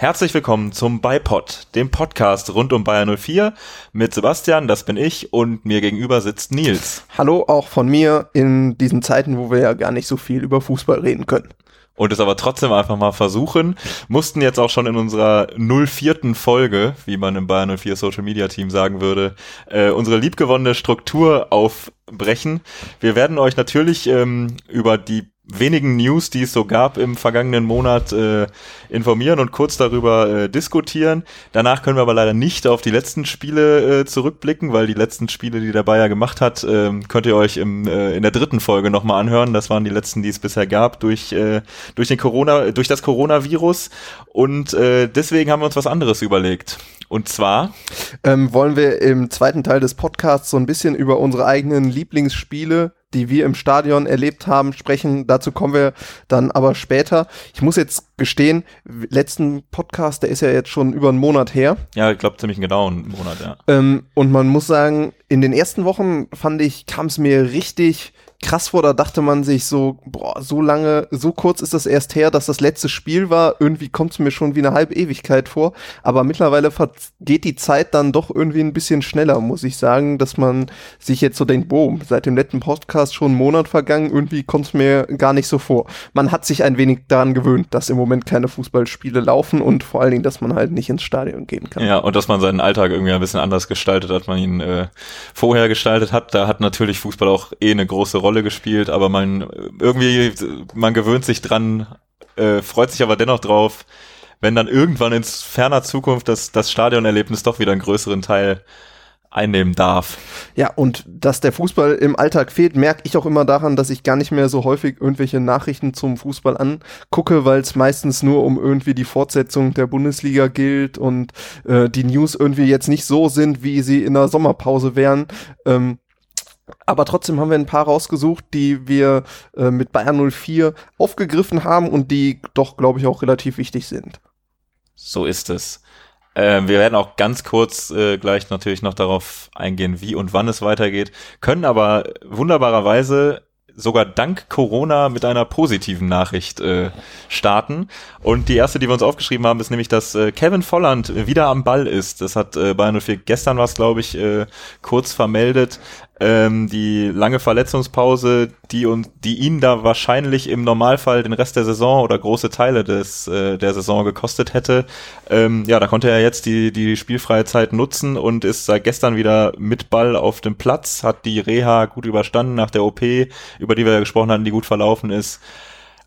Herzlich willkommen zum Beipod, dem Podcast rund um Bayern 04 mit Sebastian, das bin ich, und mir gegenüber sitzt Nils. Hallo auch von mir in diesen Zeiten, wo wir ja gar nicht so viel über Fußball reden können. Und es aber trotzdem einfach mal versuchen, mussten jetzt auch schon in unserer 04. Folge, wie man im Bayern 04 Social Media Team sagen würde, äh, unsere liebgewonnene Struktur aufbrechen. Wir werden euch natürlich ähm, über die wenigen News, die es so gab im vergangenen Monat, äh, informieren und kurz darüber äh, diskutieren. Danach können wir aber leider nicht auf die letzten Spiele äh, zurückblicken, weil die letzten Spiele, die der Bayer gemacht hat, äh, könnt ihr euch im, äh, in der dritten Folge nochmal anhören. Das waren die letzten, die es bisher gab durch, äh, durch den Corona, durch das Coronavirus. Und äh, deswegen haben wir uns was anderes überlegt. Und zwar ähm, wollen wir im zweiten Teil des Podcasts so ein bisschen über unsere eigenen Lieblingsspiele die wir im Stadion erlebt haben, sprechen. Dazu kommen wir dann aber später. Ich muss jetzt gestehen, letzten Podcast, der ist ja jetzt schon über einen Monat her. Ja, ich glaube ziemlich genau einen Monat, ja. Ähm, und man muss sagen, in den ersten Wochen fand ich, kam es mir richtig krass vor, da dachte man sich so, boah, so lange, so kurz ist das erst her, dass das letzte Spiel war. Irgendwie kommt es mir schon wie eine halbe Ewigkeit vor. Aber mittlerweile geht die Zeit dann doch irgendwie ein bisschen schneller, muss ich sagen, dass man sich jetzt so denkt, boom, seit dem letzten Podcast schon einen Monat vergangen, irgendwie kommt es mir gar nicht so vor. Man hat sich ein wenig daran gewöhnt, dass im Moment keine Fußballspiele laufen und vor allen Dingen, dass man halt nicht ins Stadion gehen kann. Ja, und dass man seinen Alltag irgendwie ein bisschen anders gestaltet, als man ihn äh, vorher gestaltet hat. Da hat natürlich Fußball auch eh eine große Rolle Rolle gespielt, aber man irgendwie, man gewöhnt sich dran, äh, freut sich aber dennoch drauf, wenn dann irgendwann in ferner Zukunft das, das Stadionerlebnis doch wieder einen größeren Teil einnehmen darf. Ja, und dass der Fußball im Alltag fehlt, merke ich auch immer daran, dass ich gar nicht mehr so häufig irgendwelche Nachrichten zum Fußball angucke, weil es meistens nur um irgendwie die Fortsetzung der Bundesliga gilt und äh, die News irgendwie jetzt nicht so sind, wie sie in der Sommerpause wären. Ähm, aber trotzdem haben wir ein paar rausgesucht, die wir äh, mit Bayern 04 aufgegriffen haben und die doch, glaube ich, auch relativ wichtig sind. So ist es. Äh, wir werden auch ganz kurz äh, gleich natürlich noch darauf eingehen, wie und wann es weitergeht, können aber wunderbarerweise sogar dank Corona mit einer positiven Nachricht äh, starten. Und die erste, die wir uns aufgeschrieben haben, ist nämlich, dass äh, Kevin Volland wieder am Ball ist. Das hat äh, Bayern 04 gestern was, glaube ich, äh, kurz vermeldet. Ähm, die lange Verletzungspause, die und die ihn da wahrscheinlich im Normalfall den Rest der Saison oder große Teile des äh, der Saison gekostet hätte. Ähm, ja, da konnte er jetzt die die spielfreie Zeit nutzen und ist seit gestern wieder mit Ball auf dem Platz, hat die Reha gut überstanden nach der OP, über die wir ja gesprochen hatten, die gut verlaufen ist.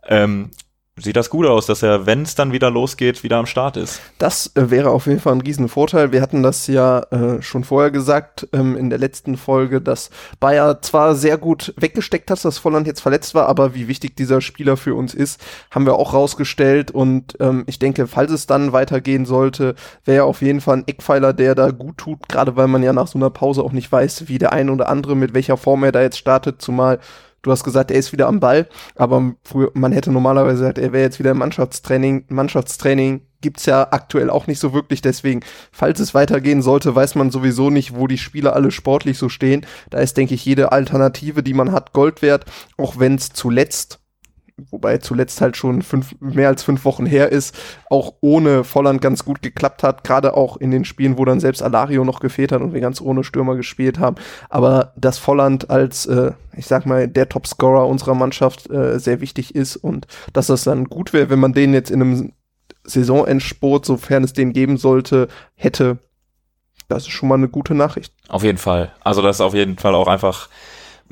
Ähm, sieht das gut aus, dass er, wenn es dann wieder losgeht, wieder am Start ist. Das äh, wäre auf jeden Fall ein Riesenvorteil. Wir hatten das ja äh, schon vorher gesagt ähm, in der letzten Folge, dass Bayer zwar sehr gut weggesteckt hat, dass Volland jetzt verletzt war, aber wie wichtig dieser Spieler für uns ist, haben wir auch rausgestellt. Und ähm, ich denke, falls es dann weitergehen sollte, wäre er auf jeden Fall ein Eckpfeiler, der da gut tut, gerade weil man ja nach so einer Pause auch nicht weiß, wie der ein oder andere mit welcher Form er da jetzt startet, zumal Du hast gesagt, er ist wieder am Ball, aber früher, man hätte normalerweise gesagt, er wäre jetzt wieder im Mannschaftstraining. Mannschaftstraining gibt's ja aktuell auch nicht so wirklich, deswegen, falls es weitergehen sollte, weiß man sowieso nicht, wo die Spieler alle sportlich so stehen. Da ist, denke ich, jede Alternative, die man hat, Gold wert, auch wenn es zuletzt wobei zuletzt halt schon fünf, mehr als fünf Wochen her ist, auch ohne Volland ganz gut geklappt hat, gerade auch in den Spielen, wo dann selbst Alario noch gefehlt hat und wir ganz ohne Stürmer gespielt haben. Aber dass Volland als, äh, ich sag mal, der Topscorer unserer Mannschaft äh, sehr wichtig ist und dass das dann gut wäre, wenn man den jetzt in einem Saisonendsport, sofern es den geben sollte, hätte, das ist schon mal eine gute Nachricht. Auf jeden Fall. Also das ist auf jeden Fall auch einfach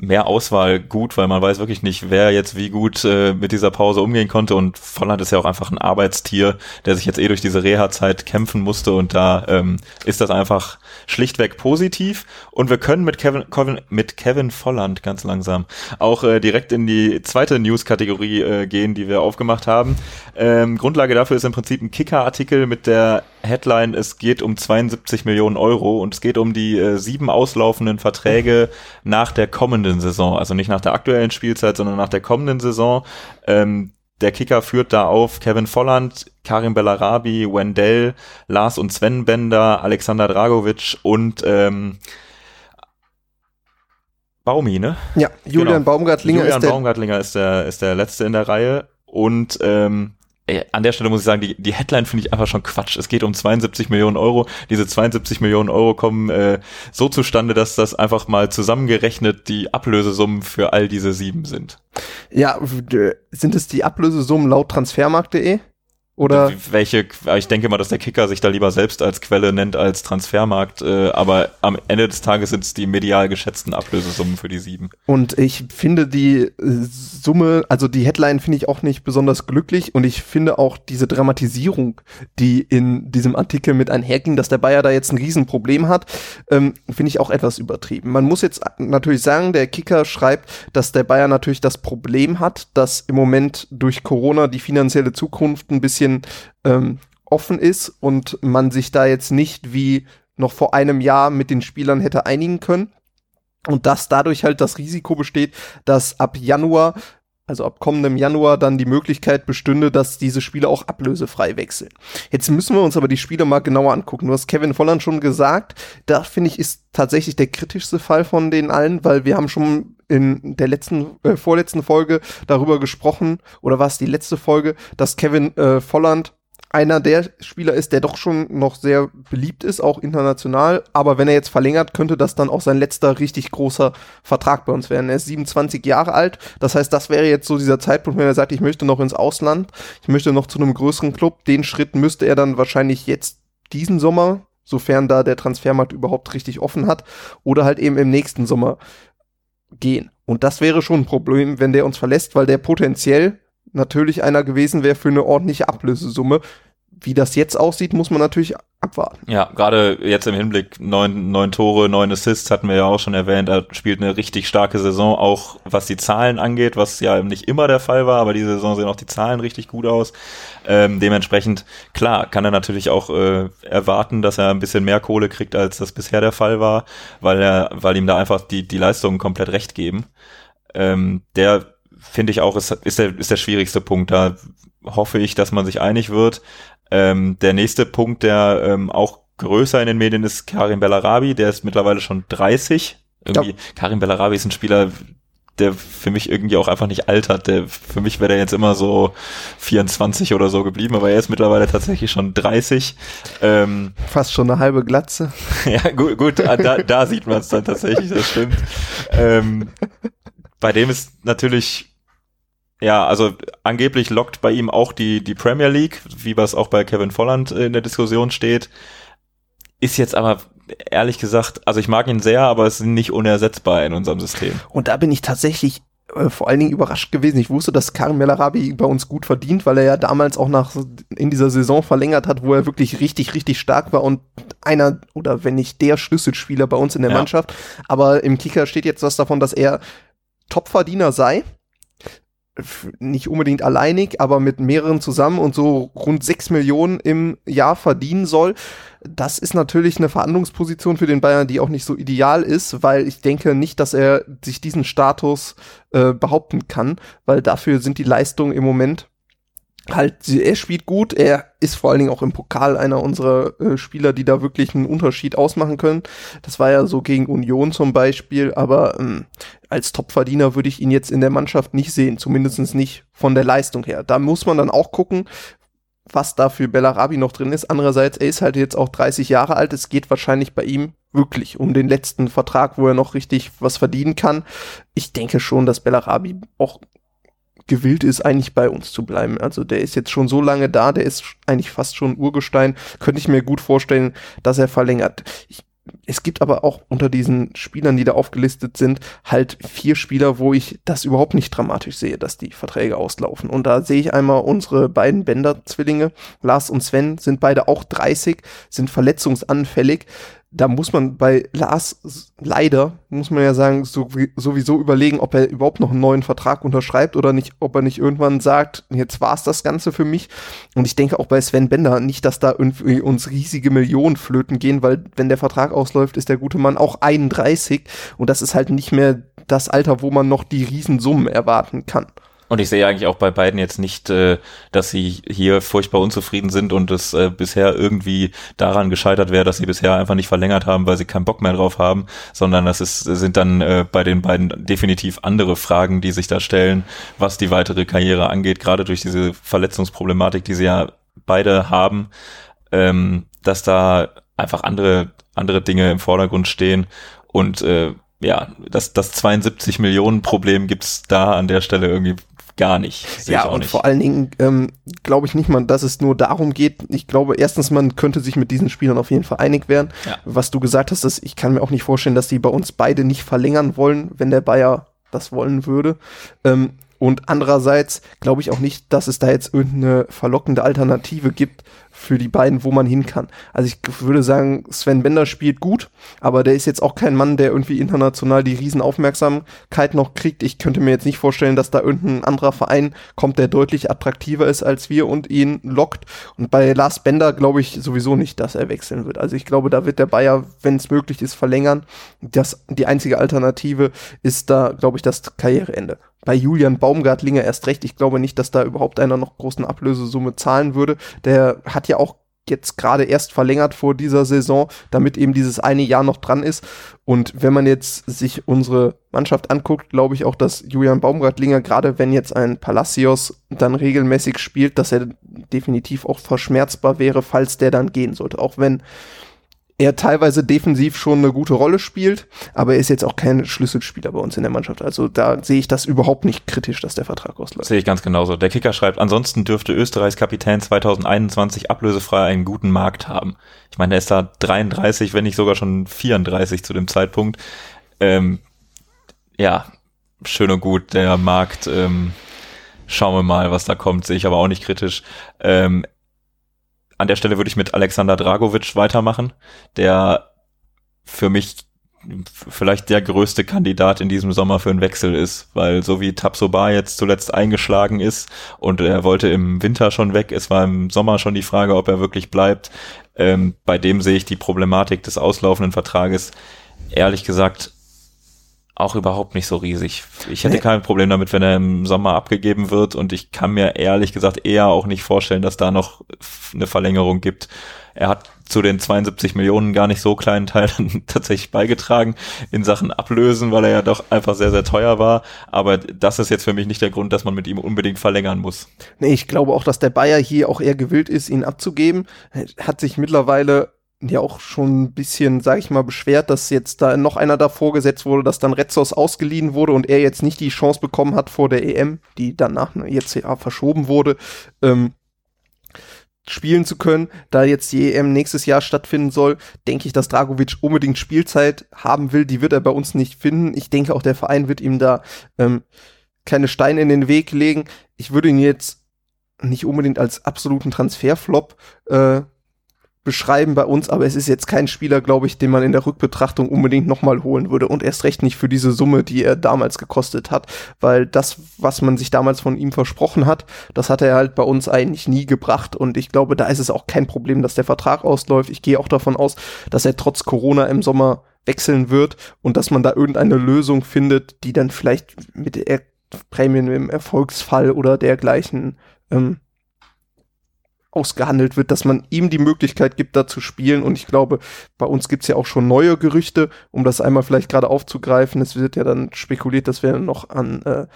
mehr Auswahl gut, weil man weiß wirklich nicht, wer jetzt wie gut äh, mit dieser Pause umgehen konnte. Und Volland ist ja auch einfach ein Arbeitstier, der sich jetzt eh durch diese Reha-Zeit kämpfen musste. Und da ähm, ist das einfach schlichtweg positiv. Und wir können mit Kevin, Kevin mit Kevin Volland ganz langsam auch äh, direkt in die zweite News-Kategorie äh, gehen, die wir aufgemacht haben. Ähm, Grundlage dafür ist im Prinzip ein Kicker-Artikel mit der Headline, es geht um 72 Millionen Euro und es geht um die äh, sieben auslaufenden Verträge nach der kommenden Saison. Also nicht nach der aktuellen Spielzeit, sondern nach der kommenden Saison. Ähm, der Kicker führt da auf Kevin Volland, Karim Bellarabi, Wendell, Lars und Sven Bender, Alexander Dragovic und ähm, Baumi, ne? Ja, Julian genau. Baumgartlinger Julian ist der Baumgartlinger ist der ist der letzte in der Reihe und ähm, äh, an der Stelle muss ich sagen, die, die Headline finde ich einfach schon Quatsch. Es geht um 72 Millionen Euro. Diese 72 Millionen Euro kommen äh, so zustande, dass das einfach mal zusammengerechnet die Ablösesummen für all diese sieben sind. Ja, sind es die Ablösesummen laut transfermarkt.de? Oder welche, ich denke mal, dass der Kicker sich da lieber selbst als Quelle nennt als Transfermarkt, äh, aber am Ende des Tages sind es die medial geschätzten Ablösesummen für die sieben. Und ich finde die äh, Summe, also die Headline finde ich auch nicht besonders glücklich und ich finde auch diese Dramatisierung, die in diesem Artikel mit einherging, dass der Bayer da jetzt ein Riesenproblem hat, ähm, finde ich auch etwas übertrieben. Man muss jetzt natürlich sagen, der Kicker schreibt, dass der Bayer natürlich das Problem hat, dass im Moment durch Corona die finanzielle Zukunft ein bisschen bisschen ähm, offen ist und man sich da jetzt nicht wie noch vor einem Jahr mit den Spielern hätte einigen können. Und dass dadurch halt das Risiko besteht, dass ab Januar, also ab kommendem Januar, dann die Möglichkeit bestünde, dass diese Spieler auch ablösefrei wechseln. Jetzt müssen wir uns aber die Spiele mal genauer angucken. Du hast Kevin Volland schon gesagt, da finde ich ist tatsächlich der kritischste Fall von den allen, weil wir haben schon in der letzten, äh, vorletzten Folge darüber gesprochen, oder war es die letzte Folge, dass Kevin äh, Volland einer der Spieler ist, der doch schon noch sehr beliebt ist, auch international. Aber wenn er jetzt verlängert, könnte das dann auch sein letzter richtig großer Vertrag bei uns werden. Er ist 27 Jahre alt. Das heißt, das wäre jetzt so dieser Zeitpunkt, wenn er sagt, ich möchte noch ins Ausland, ich möchte noch zu einem größeren Club. Den Schritt müsste er dann wahrscheinlich jetzt diesen Sommer, sofern da der Transfermarkt überhaupt richtig offen hat, oder halt eben im nächsten Sommer gehen. Und das wäre schon ein Problem, wenn der uns verlässt, weil der potenziell natürlich einer gewesen wäre für eine ordentliche Ablösesumme. Wie das jetzt aussieht, muss man natürlich abwarten. Ja, gerade jetzt im Hinblick neun, neun Tore, neun Assists hatten wir ja auch schon erwähnt. Er spielt eine richtig starke Saison, auch was die Zahlen angeht, was ja nicht immer der Fall war, aber diese Saison sehen auch die Zahlen richtig gut aus. Ähm, dementsprechend, klar, kann er natürlich auch äh, erwarten, dass er ein bisschen mehr Kohle kriegt, als das bisher der Fall war, weil er, weil ihm da einfach die, die Leistungen komplett recht geben. Ähm, der finde ich auch, ist, ist, der, ist der schwierigste Punkt. Da hoffe ich, dass man sich einig wird. Ähm, der nächste Punkt, der ähm, auch größer in den Medien ist, Karim Bellarabi, der ist mittlerweile schon 30. Irgendwie, ja. Karim Bellarabi ist ein Spieler, der für mich irgendwie auch einfach nicht altert. Der, für mich wäre der jetzt immer so 24 oder so geblieben, aber er ist mittlerweile tatsächlich schon 30. Ähm, Fast schon eine halbe Glatze. ja, gut, gut da, da sieht man es dann tatsächlich, das stimmt. Ähm, bei dem ist natürlich ja, also angeblich lockt bei ihm auch die, die Premier League, wie was auch bei Kevin Volland in der Diskussion steht. Ist jetzt aber ehrlich gesagt, also ich mag ihn sehr, aber es ist nicht unersetzbar in unserem System. Und da bin ich tatsächlich äh, vor allen Dingen überrascht gewesen. Ich wusste, dass Karim Melarabi bei uns gut verdient, weil er ja damals auch nach in dieser Saison verlängert hat, wo er wirklich richtig, richtig stark war und einer oder wenn nicht der Schlüsselspieler bei uns in der ja. Mannschaft. Aber im Kicker steht jetzt was davon, dass er Topverdiener sei nicht unbedingt alleinig, aber mit mehreren zusammen und so rund sechs Millionen im Jahr verdienen soll. Das ist natürlich eine Verhandlungsposition für den Bayern, die auch nicht so ideal ist, weil ich denke nicht, dass er sich diesen Status äh, behaupten kann, weil dafür sind die Leistungen im Moment halt, er spielt gut, er ist vor allen Dingen auch im Pokal einer unserer äh, Spieler, die da wirklich einen Unterschied ausmachen können. Das war ja so gegen Union zum Beispiel, aber ähm, als Topverdiener würde ich ihn jetzt in der Mannschaft nicht sehen, zumindest nicht von der Leistung her. Da muss man dann auch gucken, was da für Bellarabi noch drin ist. Andererseits, er ist halt jetzt auch 30 Jahre alt. Es geht wahrscheinlich bei ihm wirklich um den letzten Vertrag, wo er noch richtig was verdienen kann. Ich denke schon, dass Bellarabi auch gewillt ist, eigentlich bei uns zu bleiben. Also der ist jetzt schon so lange da, der ist eigentlich fast schon Urgestein. Könnte ich mir gut vorstellen, dass er verlängert. Ich, es gibt aber auch unter diesen Spielern, die da aufgelistet sind, halt vier Spieler, wo ich das überhaupt nicht dramatisch sehe, dass die Verträge auslaufen. Und da sehe ich einmal unsere beiden Bender-Zwillinge, Lars und Sven, sind beide auch 30, sind verletzungsanfällig da muss man bei Lars leider, muss man ja sagen, so, sowieso überlegen, ob er überhaupt noch einen neuen Vertrag unterschreibt oder nicht, ob er nicht irgendwann sagt, jetzt war's das Ganze für mich. Und ich denke auch bei Sven Bender nicht, dass da irgendwie uns riesige Millionen flöten gehen, weil wenn der Vertrag ausläuft, ist der gute Mann auch 31 und das ist halt nicht mehr das Alter, wo man noch die Riesensummen erwarten kann. Und ich sehe eigentlich auch bei beiden jetzt nicht, äh, dass sie hier furchtbar unzufrieden sind und es äh, bisher irgendwie daran gescheitert wäre, dass sie bisher einfach nicht verlängert haben, weil sie keinen Bock mehr drauf haben, sondern das ist, sind dann äh, bei den beiden definitiv andere Fragen, die sich da stellen, was die weitere Karriere angeht, gerade durch diese Verletzungsproblematik, die sie ja beide haben, ähm, dass da einfach andere, andere Dinge im Vordergrund stehen. Und äh, ja, das, das 72 Millionen Problem gibt's da an der Stelle irgendwie gar nicht. Ja, und nicht. vor allen Dingen ähm, glaube ich nicht mal, dass es nur darum geht. Ich glaube, erstens, man könnte sich mit diesen Spielern auf jeden Fall einig werden. Ja. Was du gesagt hast, dass ich kann mir auch nicht vorstellen, dass die bei uns beide nicht verlängern wollen, wenn der Bayer das wollen würde. Ähm, und andererseits glaube ich auch nicht, dass es da jetzt irgendeine verlockende Alternative gibt für die beiden, wo man hin kann. Also ich würde sagen, Sven Bender spielt gut, aber der ist jetzt auch kein Mann, der irgendwie international die Riesenaufmerksamkeit noch kriegt. Ich könnte mir jetzt nicht vorstellen, dass da irgendein anderer Verein kommt, der deutlich attraktiver ist als wir und ihn lockt. Und bei Lars Bender glaube ich sowieso nicht, dass er wechseln wird. Also ich glaube, da wird der Bayer, wenn es möglich ist, verlängern. Das, die einzige Alternative ist da, glaube ich, das Karriereende bei Julian Baumgartlinger erst recht. Ich glaube nicht, dass da überhaupt einer noch großen Ablösesumme zahlen würde. Der hat ja auch jetzt gerade erst verlängert vor dieser Saison, damit eben dieses eine Jahr noch dran ist. Und wenn man jetzt sich unsere Mannschaft anguckt, glaube ich auch, dass Julian Baumgartlinger, gerade wenn jetzt ein Palacios dann regelmäßig spielt, dass er definitiv auch verschmerzbar wäre, falls der dann gehen sollte. Auch wenn er teilweise defensiv schon eine gute Rolle spielt, aber er ist jetzt auch kein Schlüsselspieler bei uns in der Mannschaft. Also da sehe ich das überhaupt nicht kritisch, dass der Vertrag ausläuft. Sehe ich ganz genauso. Der Kicker schreibt, ansonsten dürfte Österreichs Kapitän 2021 ablösefrei einen guten Markt haben. Ich meine, er ist da 33, wenn nicht sogar schon 34 zu dem Zeitpunkt. Ähm, ja, schön und gut, der Markt, ähm, schauen wir mal, was da kommt, sehe ich aber auch nicht kritisch. Ähm, an der Stelle würde ich mit Alexander Dragovic weitermachen, der für mich vielleicht der größte Kandidat in diesem Sommer für einen Wechsel ist, weil so wie Tapsoba jetzt zuletzt eingeschlagen ist und er wollte im Winter schon weg, es war im Sommer schon die Frage, ob er wirklich bleibt. Ähm, bei dem sehe ich die Problematik des auslaufenden Vertrages ehrlich gesagt auch überhaupt nicht so riesig. Ich hätte nee. kein Problem damit, wenn er im Sommer abgegeben wird und ich kann mir ehrlich gesagt eher auch nicht vorstellen, dass da noch eine Verlängerung gibt. Er hat zu den 72 Millionen gar nicht so kleinen Teil tatsächlich beigetragen in Sachen Ablösen, weil er ja doch einfach sehr, sehr teuer war. Aber das ist jetzt für mich nicht der Grund, dass man mit ihm unbedingt verlängern muss. Nee, ich glaube auch, dass der Bayer hier auch eher gewillt ist, ihn abzugeben. Hat sich mittlerweile ja auch schon ein bisschen, sag ich mal, beschwert, dass jetzt da noch einer davor gesetzt wurde, dass dann Retzos ausgeliehen wurde und er jetzt nicht die Chance bekommen hat vor der EM, die danach jetzt ja verschoben wurde, ähm, spielen zu können. Da jetzt die EM nächstes Jahr stattfinden soll, denke ich, dass Dragovic unbedingt Spielzeit haben will. Die wird er bei uns nicht finden. Ich denke auch, der Verein wird ihm da ähm, keine Steine in den Weg legen. Ich würde ihn jetzt nicht unbedingt als absoluten Transferflop äh, beschreiben bei uns, aber es ist jetzt kein Spieler, glaube ich, den man in der Rückbetrachtung unbedingt nochmal holen würde. Und erst recht nicht für diese Summe, die er damals gekostet hat, weil das, was man sich damals von ihm versprochen hat, das hat er halt bei uns eigentlich nie gebracht. Und ich glaube, da ist es auch kein Problem, dass der Vertrag ausläuft. Ich gehe auch davon aus, dass er trotz Corona im Sommer wechseln wird und dass man da irgendeine Lösung findet, die dann vielleicht mit der Prämien im Erfolgsfall oder dergleichen ähm, ausgehandelt wird, dass man ihm die Möglichkeit gibt, da zu spielen. Und ich glaube, bei uns gibt's ja auch schon neue Gerüchte, um das einmal vielleicht gerade aufzugreifen. Es wird ja dann spekuliert, dass wir noch an äh,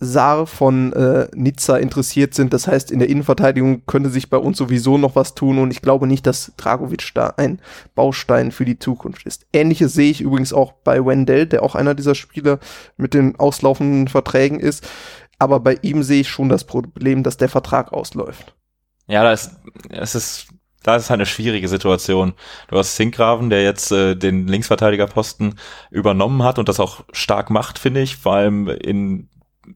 Saar von äh, Nizza interessiert sind. Das heißt, in der Innenverteidigung könnte sich bei uns sowieso noch was tun und ich glaube nicht, dass Dragovic da ein Baustein für die Zukunft ist. Ähnliches sehe ich übrigens auch bei Wendell, der auch einer dieser Spieler mit den auslaufenden Verträgen ist. Aber bei ihm sehe ich schon das Problem, dass der Vertrag ausläuft. Ja, da ist, es ist, da ist halt eine schwierige Situation. Du hast Sinkgraven, der jetzt äh, den Linksverteidigerposten übernommen hat und das auch stark macht, finde ich, vor allem in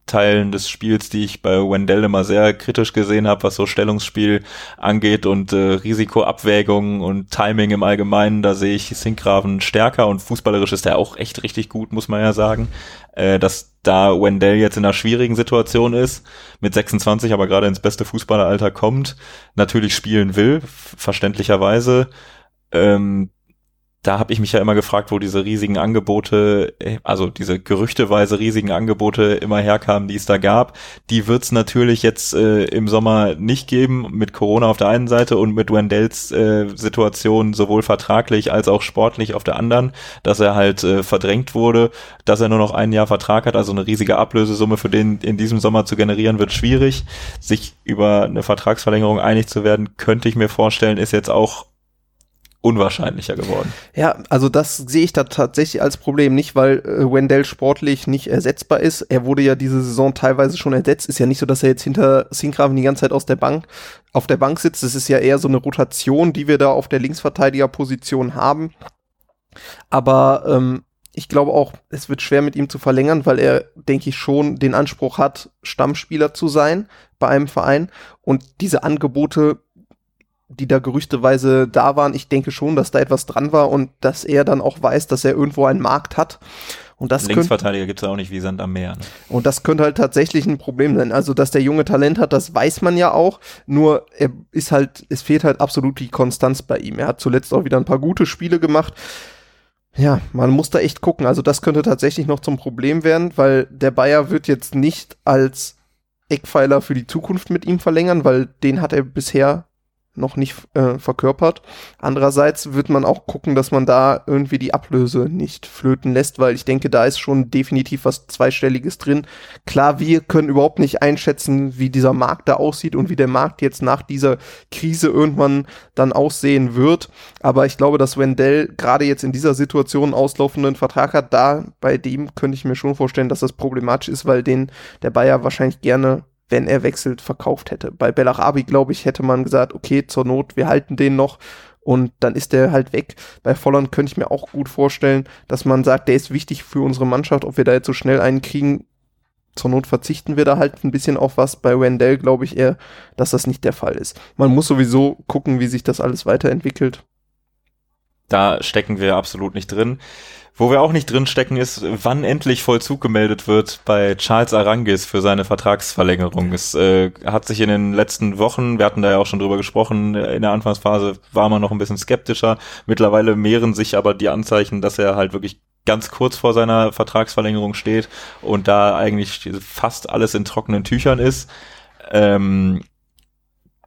Teilen des Spiels, die ich bei Wendell immer sehr kritisch gesehen habe, was so Stellungsspiel angeht und äh, Risikoabwägung und Timing im Allgemeinen, da sehe ich Sinkgraven stärker und fußballerisch ist er auch echt richtig gut, muss man ja sagen. Äh, dass da Wendell jetzt in einer schwierigen Situation ist, mit 26 aber gerade ins beste Fußballeralter kommt, natürlich spielen will, verständlicherweise. Ähm, da habe ich mich ja immer gefragt, wo diese riesigen Angebote, äh, also diese gerüchteweise riesigen Angebote immer herkamen, die es da gab. Die wird es natürlich jetzt äh, im Sommer nicht geben, mit Corona auf der einen Seite und mit Wendells äh, Situation sowohl vertraglich als auch sportlich auf der anderen, dass er halt äh, verdrängt wurde, dass er nur noch ein Jahr Vertrag hat, also eine riesige Ablösesumme für den in diesem Sommer zu generieren, wird schwierig. Sich über eine Vertragsverlängerung einig zu werden, könnte ich mir vorstellen, ist jetzt auch unwahrscheinlicher geworden. Ja, also das sehe ich da tatsächlich als Problem nicht, weil äh, Wendell sportlich nicht ersetzbar ist. Er wurde ja diese Saison teilweise schon ersetzt. Ist ja nicht so, dass er jetzt hinter Sinkgraven die ganze Zeit aus der Bank auf der Bank sitzt. Das ist ja eher so eine Rotation, die wir da auf der Linksverteidigerposition haben. Aber ähm, ich glaube auch, es wird schwer mit ihm zu verlängern, weil er, denke ich, schon den Anspruch hat, Stammspieler zu sein bei einem Verein. Und diese Angebote die da gerüchteweise da waren, ich denke schon, dass da etwas dran war und dass er dann auch weiß, dass er irgendwo einen Markt hat. Und das Linksverteidiger gibt es auch nicht wie Sand am Meer. Ne? Und das könnte halt tatsächlich ein Problem sein. Also, dass der junge Talent hat, das weiß man ja auch. Nur er ist halt, es fehlt halt absolut die Konstanz bei ihm. Er hat zuletzt auch wieder ein paar gute Spiele gemacht. Ja, man muss da echt gucken. Also, das könnte tatsächlich noch zum Problem werden, weil der Bayer wird jetzt nicht als Eckpfeiler für die Zukunft mit ihm verlängern, weil den hat er bisher noch nicht äh, verkörpert. Andererseits wird man auch gucken, dass man da irgendwie die Ablöse nicht flöten lässt, weil ich denke, da ist schon definitiv was Zweistelliges drin. Klar, wir können überhaupt nicht einschätzen, wie dieser Markt da aussieht und wie der Markt jetzt nach dieser Krise irgendwann dann aussehen wird. Aber ich glaube, dass Wendell gerade jetzt in dieser Situation auslaufenden Vertrag hat, da bei dem könnte ich mir schon vorstellen, dass das problematisch ist, weil den der Bayer wahrscheinlich gerne wenn er wechselt, verkauft hätte. Bei Bellarabi, glaube ich, hätte man gesagt, okay, zur Not, wir halten den noch und dann ist der halt weg. Bei Volland könnte ich mir auch gut vorstellen, dass man sagt, der ist wichtig für unsere Mannschaft, ob wir da jetzt so schnell einen kriegen. Zur Not verzichten wir da halt ein bisschen auf was. Bei Wendell glaube ich eher, dass das nicht der Fall ist. Man muss sowieso gucken, wie sich das alles weiterentwickelt. Da stecken wir absolut nicht drin. Wo wir auch nicht drin stecken ist, wann endlich Vollzug gemeldet wird bei Charles Arangis für seine Vertragsverlängerung. Es äh, hat sich in den letzten Wochen, wir hatten da ja auch schon drüber gesprochen, in der Anfangsphase war man noch ein bisschen skeptischer. Mittlerweile mehren sich aber die Anzeichen, dass er halt wirklich ganz kurz vor seiner Vertragsverlängerung steht und da eigentlich fast alles in trockenen Tüchern ist. Ähm,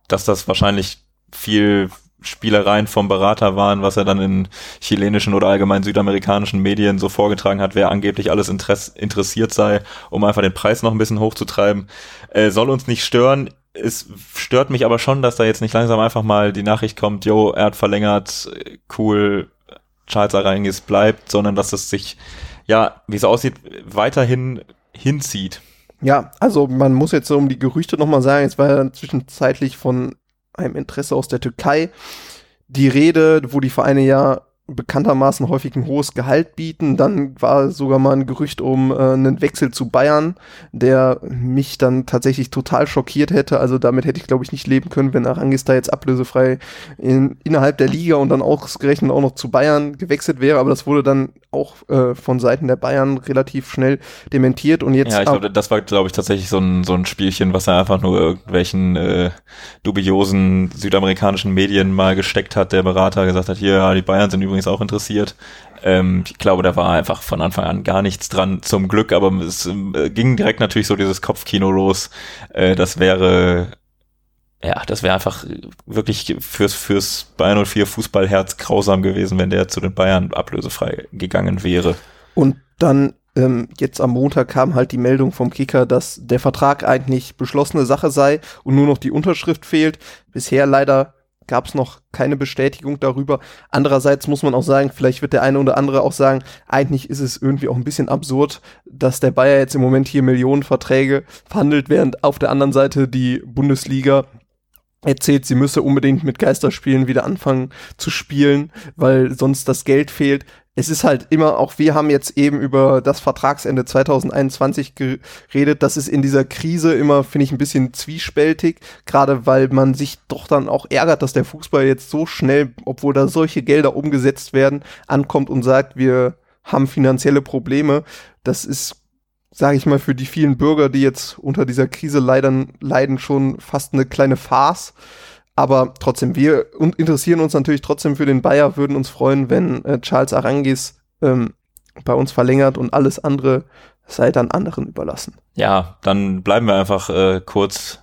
dass das wahrscheinlich viel Spielereien vom Berater waren, was er dann in chilenischen oder allgemein südamerikanischen Medien so vorgetragen hat, wer angeblich alles Interess interessiert sei, um einfach den Preis noch ein bisschen hochzutreiben. Äh, soll uns nicht stören. Es stört mich aber schon, dass da jetzt nicht langsam einfach mal die Nachricht kommt, jo, er hat verlängert, cool, Charles Arangis bleibt, sondern dass es sich, ja, wie es aussieht, weiterhin hinzieht. Ja, also man muss jetzt so um die Gerüchte nochmal sagen, es war ja zwischenzeitlich von einem Interesse aus der Türkei. Die Rede, wo die Vereine ja bekanntermaßen häufig ein hohes Gehalt bieten. Dann war sogar mal ein Gerücht um äh, einen Wechsel zu Bayern, der mich dann tatsächlich total schockiert hätte. Also damit hätte ich, glaube ich, nicht leben können, wenn Arangis da jetzt ablösefrei in, innerhalb der Liga und dann ausgerechnet auch noch zu Bayern gewechselt wäre. Aber das wurde dann auch äh, von Seiten der Bayern relativ schnell dementiert. Und jetzt ja, ich glaube, das war, glaube ich, tatsächlich so ein, so ein Spielchen, was er einfach nur irgendwelchen äh, dubiosen südamerikanischen Medien mal gesteckt hat. Der Berater gesagt hat, hier, ja, die Bayern sind übrigens übrigens auch interessiert. Ähm, ich glaube, da war einfach von Anfang an gar nichts dran, zum Glück, aber es äh, ging direkt natürlich so dieses Kopfkino los. Äh, das wäre ja, das wäre einfach wirklich fürs, fürs Bayern 04 Fußballherz grausam gewesen, wenn der zu den Bayern ablösefrei gegangen wäre. Und dann ähm, jetzt am Montag kam halt die Meldung vom Kicker, dass der Vertrag eigentlich beschlossene Sache sei und nur noch die Unterschrift fehlt. Bisher leider gab es noch keine Bestätigung darüber. Andererseits muss man auch sagen, vielleicht wird der eine oder andere auch sagen, eigentlich ist es irgendwie auch ein bisschen absurd, dass der Bayer jetzt im Moment hier Millionenverträge verhandelt, während auf der anderen Seite die Bundesliga erzählt, sie müsse unbedingt mit Geisterspielen wieder anfangen zu spielen, weil sonst das Geld fehlt es ist halt immer, auch wir haben jetzt eben über das Vertragsende 2021 geredet, das ist in dieser Krise immer, finde ich, ein bisschen zwiespältig, gerade weil man sich doch dann auch ärgert, dass der Fußball jetzt so schnell, obwohl da solche Gelder umgesetzt werden, ankommt und sagt, wir haben finanzielle Probleme. Das ist, sage ich mal, für die vielen Bürger, die jetzt unter dieser Krise leiden, leiden schon fast eine kleine Farce. Aber trotzdem, wir interessieren uns natürlich trotzdem für den Bayer, würden uns freuen, wenn äh, Charles Arangis ähm, bei uns verlängert und alles andere sei dann anderen überlassen. Ja, dann bleiben wir einfach äh, kurz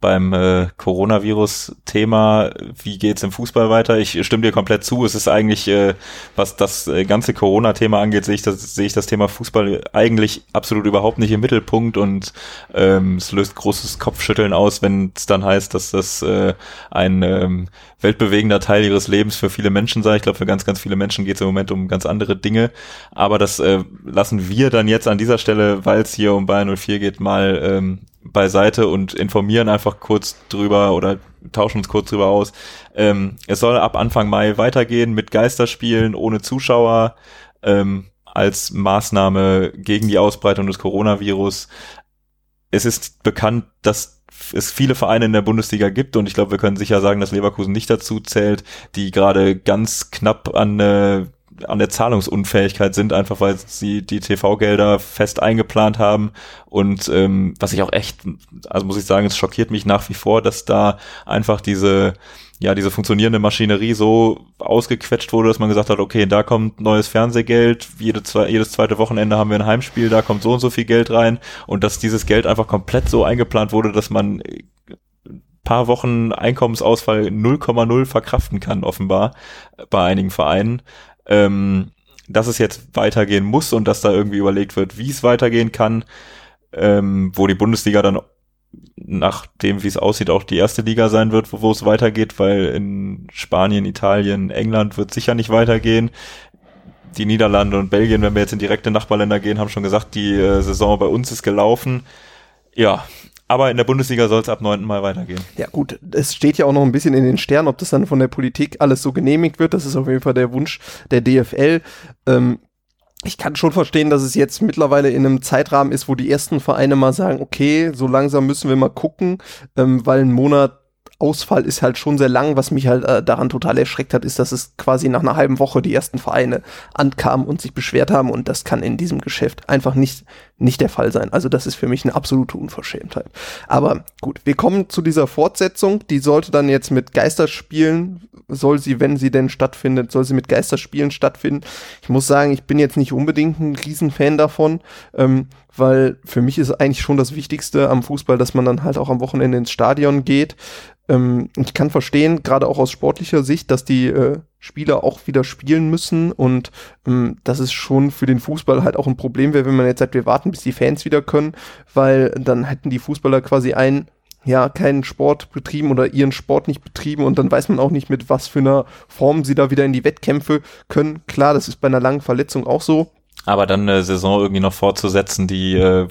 beim äh, Coronavirus-Thema. Wie geht's im Fußball weiter? Ich stimme dir komplett zu. Es ist eigentlich, äh, was das äh, ganze Corona-Thema angeht, sehe ich das, sehe ich das Thema Fußball eigentlich absolut überhaupt nicht im Mittelpunkt und ähm, es löst großes Kopfschütteln aus, wenn es dann heißt, dass das äh, ein ähm, weltbewegender Teil ihres Lebens für viele Menschen sei. Ich glaube, für ganz, ganz viele Menschen geht es im Moment um ganz andere Dinge. Aber das äh, lassen wir dann jetzt an dieser Stelle, weil es hier um Bayern 04 geht, mal ähm, beiseite und informieren einfach kurz drüber oder tauschen uns kurz drüber aus. Ähm, es soll ab Anfang Mai weitergehen mit Geisterspielen ohne Zuschauer ähm, als Maßnahme gegen die Ausbreitung des Coronavirus. Es ist bekannt, dass es viele Vereine in der Bundesliga gibt und ich glaube, wir können sicher sagen, dass Leverkusen nicht dazu zählt, die gerade ganz knapp an äh, an der Zahlungsunfähigkeit sind, einfach weil sie die TV-Gelder fest eingeplant haben. Und ähm, was ich auch echt, also muss ich sagen, es schockiert mich nach wie vor, dass da einfach diese ja, diese funktionierende Maschinerie so ausgequetscht wurde, dass man gesagt hat, okay, da kommt neues Fernsehgeld, jede zwei, jedes zweite Wochenende haben wir ein Heimspiel, da kommt so und so viel Geld rein und dass dieses Geld einfach komplett so eingeplant wurde, dass man paar Wochen Einkommensausfall 0,0 verkraften kann, offenbar bei einigen Vereinen ähm, dass es jetzt weitergehen muss und dass da irgendwie überlegt wird, wie es weitergehen kann, ähm, wo die Bundesliga dann nach dem, wie es aussieht, auch die erste Liga sein wird, wo, wo es weitergeht, weil in Spanien, Italien, England wird sicher nicht weitergehen. Die Niederlande und Belgien, wenn wir jetzt in direkte Nachbarländer gehen, haben schon gesagt, die äh, Saison bei uns ist gelaufen. Ja, aber in der Bundesliga soll es ab 9. Mal weitergehen. Ja gut, es steht ja auch noch ein bisschen in den Sternen, ob das dann von der Politik alles so genehmigt wird. Das ist auf jeden Fall der Wunsch der DFL. Ähm, ich kann schon verstehen, dass es jetzt mittlerweile in einem Zeitrahmen ist, wo die ersten Vereine mal sagen, okay, so langsam müssen wir mal gucken, ähm, weil ein Monat Ausfall ist halt schon sehr lang. Was mich halt äh, daran total erschreckt hat, ist, dass es quasi nach einer halben Woche die ersten Vereine ankamen und sich beschwert haben und das kann in diesem Geschäft einfach nicht, nicht der Fall sein. Also das ist für mich eine absolute Unverschämtheit. Aber gut, wir kommen zu dieser Fortsetzung. Die sollte dann jetzt mit Geisterspielen, soll sie, wenn sie denn stattfindet, soll sie mit Geisterspielen stattfinden. Ich muss sagen, ich bin jetzt nicht unbedingt ein Riesenfan davon, ähm, weil für mich ist eigentlich schon das Wichtigste am Fußball, dass man dann halt auch am Wochenende ins Stadion geht. Ähm, ich kann verstehen, gerade auch aus sportlicher Sicht, dass die äh, Spieler auch wieder spielen müssen und ähm, dass es schon für den Fußball halt auch ein Problem wäre, wenn man jetzt sagt, wir warten, bis die Fans wieder können, weil dann hätten die Fußballer quasi ein ja, keinen Sport betrieben oder ihren Sport nicht betrieben und dann weiß man auch nicht, mit was für einer Form sie da wieder in die Wettkämpfe können. Klar, das ist bei einer langen Verletzung auch so. Aber dann eine Saison irgendwie noch fortzusetzen, die äh,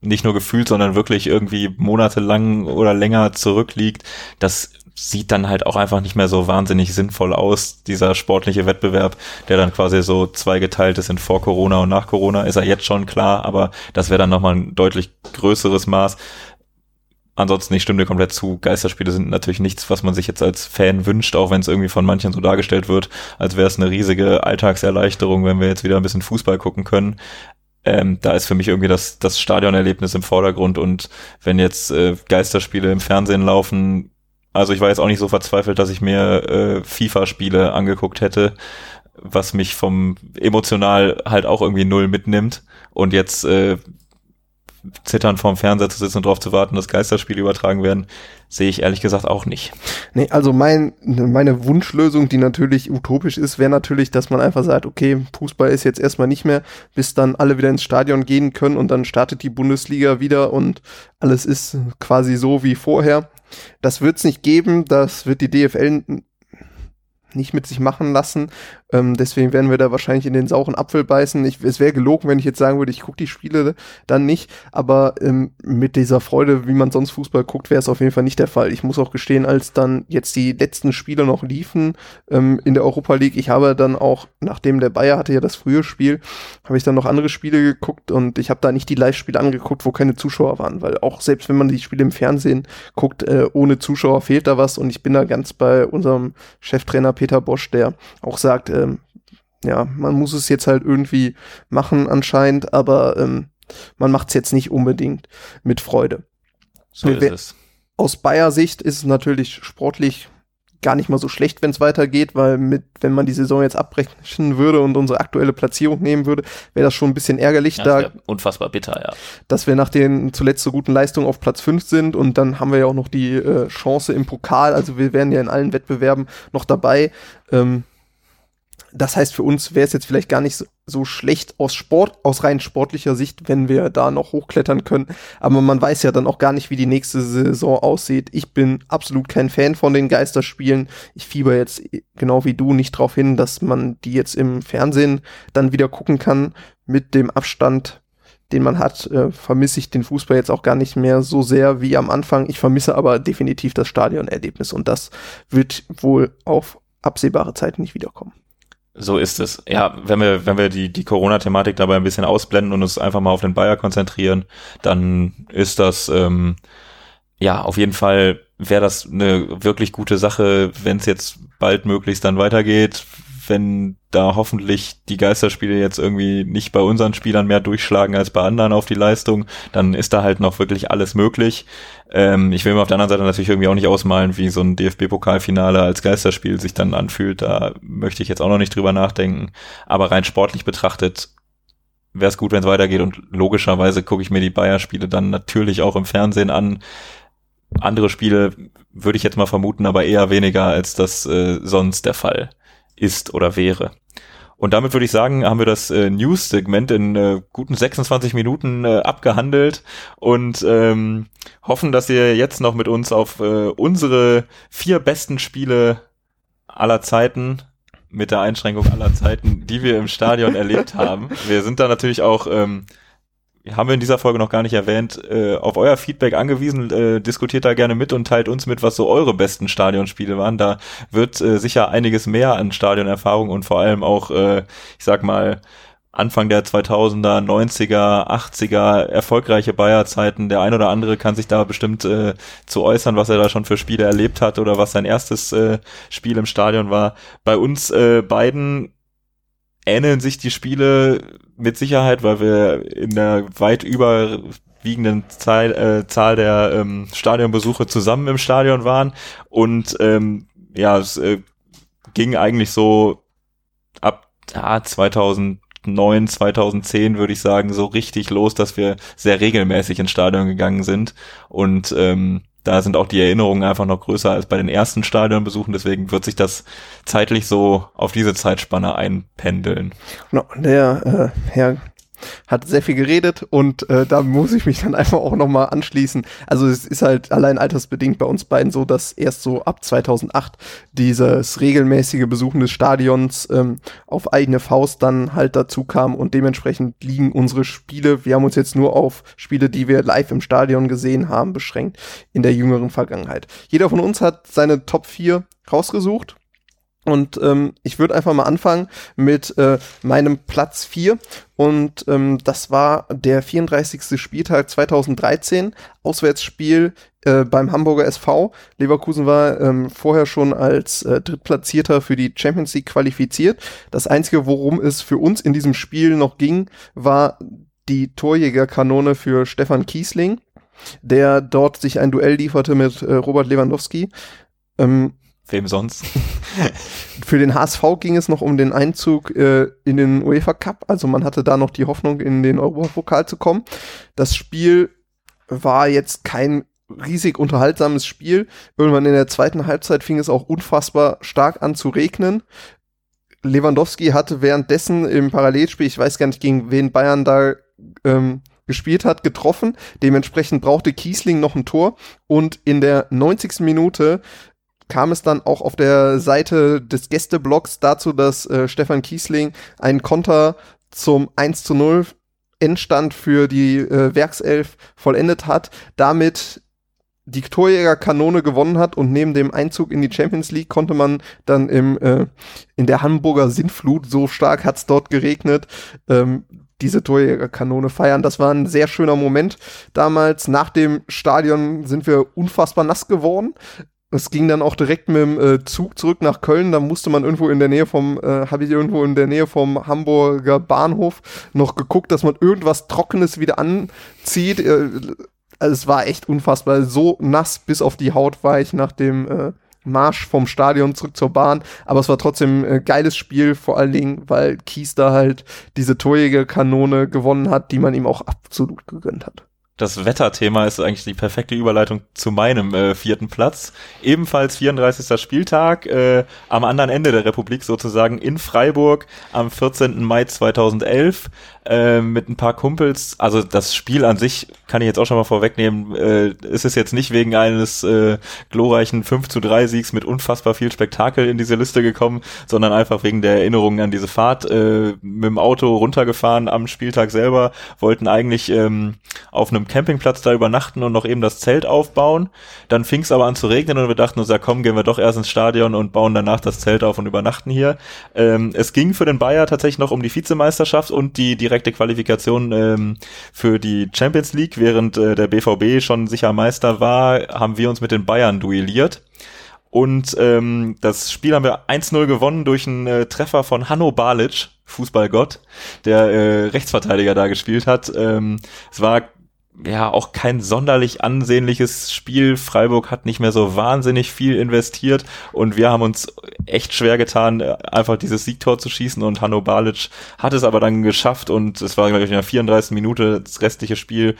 nicht nur gefühlt, sondern wirklich irgendwie monatelang oder länger zurückliegt, das sieht dann halt auch einfach nicht mehr so wahnsinnig sinnvoll aus, dieser sportliche Wettbewerb, der dann quasi so zweigeteilt ist in vor Corona und nach Corona, ist er jetzt schon klar, aber das wäre dann nochmal ein deutlich größeres Maß. Ansonsten, ich stimme dir komplett zu. Geisterspiele sind natürlich nichts, was man sich jetzt als Fan wünscht, auch wenn es irgendwie von manchen so dargestellt wird, als wäre es eine riesige Alltagserleichterung, wenn wir jetzt wieder ein bisschen Fußball gucken können. Ähm, da ist für mich irgendwie das, das Stadionerlebnis im Vordergrund und wenn jetzt äh, Geisterspiele im Fernsehen laufen, also ich war jetzt auch nicht so verzweifelt, dass ich mir äh, FIFA-Spiele angeguckt hätte, was mich vom emotional halt auch irgendwie null mitnimmt. Und jetzt äh, zittern vorm Fernseher zu sitzen und darauf zu warten, dass Geisterspiele übertragen werden, sehe ich ehrlich gesagt auch nicht. Nee, also mein, meine Wunschlösung, die natürlich utopisch ist, wäre natürlich, dass man einfach sagt, okay, Fußball ist jetzt erstmal nicht mehr, bis dann alle wieder ins Stadion gehen können und dann startet die Bundesliga wieder und alles ist quasi so wie vorher. Das wird es nicht geben, das wird die DFL nicht mit sich machen lassen. Ähm, deswegen werden wir da wahrscheinlich in den sauren Apfel beißen. Ich, es wäre gelogen, wenn ich jetzt sagen würde, ich gucke die Spiele dann nicht. Aber ähm, mit dieser Freude, wie man sonst Fußball guckt, wäre es auf jeden Fall nicht der Fall. Ich muss auch gestehen, als dann jetzt die letzten Spiele noch liefen ähm, in der Europa League, ich habe dann auch, nachdem der Bayer hatte ja das frühe Spiel, habe ich dann noch andere Spiele geguckt und ich habe da nicht die Live-Spiele angeguckt, wo keine Zuschauer waren, weil auch selbst wenn man die Spiele im Fernsehen guckt, äh, ohne Zuschauer fehlt da was und ich bin da ganz bei unserem Cheftrainer Peter Bosch, der auch sagt, ähm, ja, man muss es jetzt halt irgendwie machen anscheinend, aber ähm, man macht es jetzt nicht unbedingt mit Freude. So ist es. aus Bayer Sicht ist es natürlich sportlich gar nicht mal so schlecht, wenn es weitergeht, weil mit, wenn man die Saison jetzt abbrechen würde und unsere aktuelle Platzierung nehmen würde, wäre das schon ein bisschen ärgerlich. Ja, da, unfassbar bitter, ja. Dass wir nach den zuletzt so guten Leistungen auf Platz 5 sind und dann haben wir ja auch noch die äh, Chance im Pokal, also wir wären ja in allen Wettbewerben noch dabei. Ähm, das heißt, für uns wäre es jetzt vielleicht gar nicht so, so, schlecht aus Sport, aus rein sportlicher Sicht, wenn wir da noch hochklettern können. Aber man weiß ja dann auch gar nicht, wie die nächste Saison aussieht. Ich bin absolut kein Fan von den Geisterspielen. Ich fieber jetzt genau wie du nicht darauf hin, dass man die jetzt im Fernsehen dann wieder gucken kann. Mit dem Abstand, den man hat, äh, vermisse ich den Fußball jetzt auch gar nicht mehr so sehr wie am Anfang. Ich vermisse aber definitiv das Stadionerlebnis und das wird wohl auf absehbare Zeit nicht wiederkommen. So ist es. Ja, wenn wir, wenn wir die, die Corona-Thematik dabei ein bisschen ausblenden und uns einfach mal auf den Bayer konzentrieren, dann ist das, ähm, ja, auf jeden Fall wäre das eine wirklich gute Sache, wenn es jetzt bald möglichst dann weitergeht, wenn da hoffentlich die Geisterspiele jetzt irgendwie nicht bei unseren Spielern mehr durchschlagen als bei anderen auf die Leistung, dann ist da halt noch wirklich alles möglich. Ähm, ich will mir auf der anderen Seite natürlich irgendwie auch nicht ausmalen, wie so ein DFB-Pokalfinale als Geisterspiel sich dann anfühlt. Da möchte ich jetzt auch noch nicht drüber nachdenken. Aber rein sportlich betrachtet wäre es gut, wenn es weitergeht und logischerweise gucke ich mir die Bayer-Spiele dann natürlich auch im Fernsehen an. Andere Spiele würde ich jetzt mal vermuten, aber eher weniger, als das äh, sonst der Fall ist oder wäre. Und damit würde ich sagen, haben wir das äh, News-Segment in äh, guten 26 Minuten äh, abgehandelt und ähm, hoffen, dass ihr jetzt noch mit uns auf äh, unsere vier besten Spiele aller Zeiten mit der Einschränkung aller Zeiten, die wir im Stadion erlebt haben. Wir sind da natürlich auch ähm, haben wir in dieser Folge noch gar nicht erwähnt, äh, auf euer Feedback angewiesen. Äh, diskutiert da gerne mit und teilt uns mit, was so eure besten Stadionspiele waren. Da wird äh, sicher einiges mehr an Stadionerfahrung und vor allem auch, äh, ich sag mal, Anfang der 2000er, 90er, 80er erfolgreiche Bayer-Zeiten. Der ein oder andere kann sich da bestimmt äh, zu äußern, was er da schon für Spiele erlebt hat oder was sein erstes äh, Spiel im Stadion war. Bei uns äh, beiden ähneln sich die Spiele mit Sicherheit, weil wir in der weit überwiegenden Zahl, äh, Zahl der ähm, Stadionbesuche zusammen im Stadion waren. Und ähm, ja, es äh, ging eigentlich so ab ja, 2009, 2010 würde ich sagen, so richtig los, dass wir sehr regelmäßig ins Stadion gegangen sind. Und ähm, da sind auch die Erinnerungen einfach noch größer als bei den ersten Stadionbesuchen, deswegen wird sich das zeitlich so auf diese Zeitspanne einpendeln. Der äh, Herr hat sehr viel geredet und äh, da muss ich mich dann einfach auch nochmal anschließen. Also es ist halt allein altersbedingt bei uns beiden so, dass erst so ab 2008 dieses regelmäßige Besuchen des Stadions ähm, auf eigene Faust dann halt dazu kam und dementsprechend liegen unsere Spiele, wir haben uns jetzt nur auf Spiele, die wir live im Stadion gesehen haben, beschränkt in der jüngeren Vergangenheit. Jeder von uns hat seine Top 4 rausgesucht und ähm, ich würde einfach mal anfangen mit äh, meinem Platz 4. Und ähm, das war der 34. Spieltag 2013, Auswärtsspiel äh, beim Hamburger SV. Leverkusen war ähm, vorher schon als äh, Drittplatzierter für die Champions League qualifiziert. Das Einzige, worum es für uns in diesem Spiel noch ging, war die Torjägerkanone für Stefan Kiesling, der dort sich ein Duell lieferte mit äh, Robert Lewandowski. Ähm, Wem sonst? Für den HSV ging es noch um den Einzug äh, in den UEFA Cup. Also man hatte da noch die Hoffnung, in den Europapokal zu kommen. Das Spiel war jetzt kein riesig unterhaltsames Spiel. Irgendwann in der zweiten Halbzeit fing es auch unfassbar stark an zu regnen. Lewandowski hatte währenddessen im Parallelspiel, ich weiß gar nicht, gegen wen Bayern da ähm, gespielt hat, getroffen. Dementsprechend brauchte Kiesling noch ein Tor. Und in der 90. Minute kam es dann auch auf der Seite des Gästeblocks dazu, dass äh, Stefan Kiesling einen Konter zum 1 zu 0 Endstand für die äh, Werkself vollendet hat, damit die Torjägerkanone gewonnen hat und neben dem Einzug in die Champions League konnte man dann im äh, in der Hamburger Sintflut, so stark hat's dort geregnet, ähm, diese Torjägerkanone feiern. Das war ein sehr schöner Moment damals. Nach dem Stadion sind wir unfassbar nass geworden. Es ging dann auch direkt mit dem äh, Zug zurück nach Köln. Da musste man irgendwo in der Nähe vom, äh, habe ich irgendwo in der Nähe vom Hamburger Bahnhof noch geguckt, dass man irgendwas Trockenes wieder anzieht. Äh, Also es war echt unfassbar. So nass bis auf die Haut war ich nach dem äh, Marsch vom Stadion zurück zur Bahn. Aber es war trotzdem ein äh, geiles Spiel, vor allen Dingen, weil Kies da halt diese Torjägerkanone gewonnen hat, die man ihm auch absolut gegönnt hat das Wetterthema ist eigentlich die perfekte Überleitung zu meinem äh, vierten Platz. Ebenfalls 34. Spieltag äh, am anderen Ende der Republik sozusagen in Freiburg am 14. Mai 2011 äh, mit ein paar Kumpels. Also das Spiel an sich kann ich jetzt auch schon mal vorwegnehmen. Äh, ist es jetzt nicht wegen eines äh, glorreichen 5 zu 3 Siegs mit unfassbar viel Spektakel in diese Liste gekommen, sondern einfach wegen der Erinnerungen an diese Fahrt äh, mit dem Auto runtergefahren am Spieltag selber, wollten eigentlich ähm, auf einem Campingplatz da übernachten und noch eben das Zelt aufbauen. Dann fing es aber an zu regnen und wir dachten uns, ja komm, gehen wir doch erst ins Stadion und bauen danach das Zelt auf und übernachten hier. Ähm, es ging für den Bayer tatsächlich noch um die Vizemeisterschaft und die direkte Qualifikation ähm, für die Champions League. Während äh, der BVB schon sicher Meister war, haben wir uns mit den Bayern duelliert. Und ähm, das Spiel haben wir 1-0 gewonnen durch einen äh, Treffer von Hanno Balic, Fußballgott, der äh, Rechtsverteidiger da gespielt hat. Ähm, es war ja auch kein sonderlich ansehnliches Spiel. Freiburg hat nicht mehr so wahnsinnig viel investiert und wir haben uns echt schwer getan, einfach dieses Siegtor zu schießen und Hanno Balic hat es aber dann geschafft und es war, glaube ich, in der 34. Minute das restliche Spiel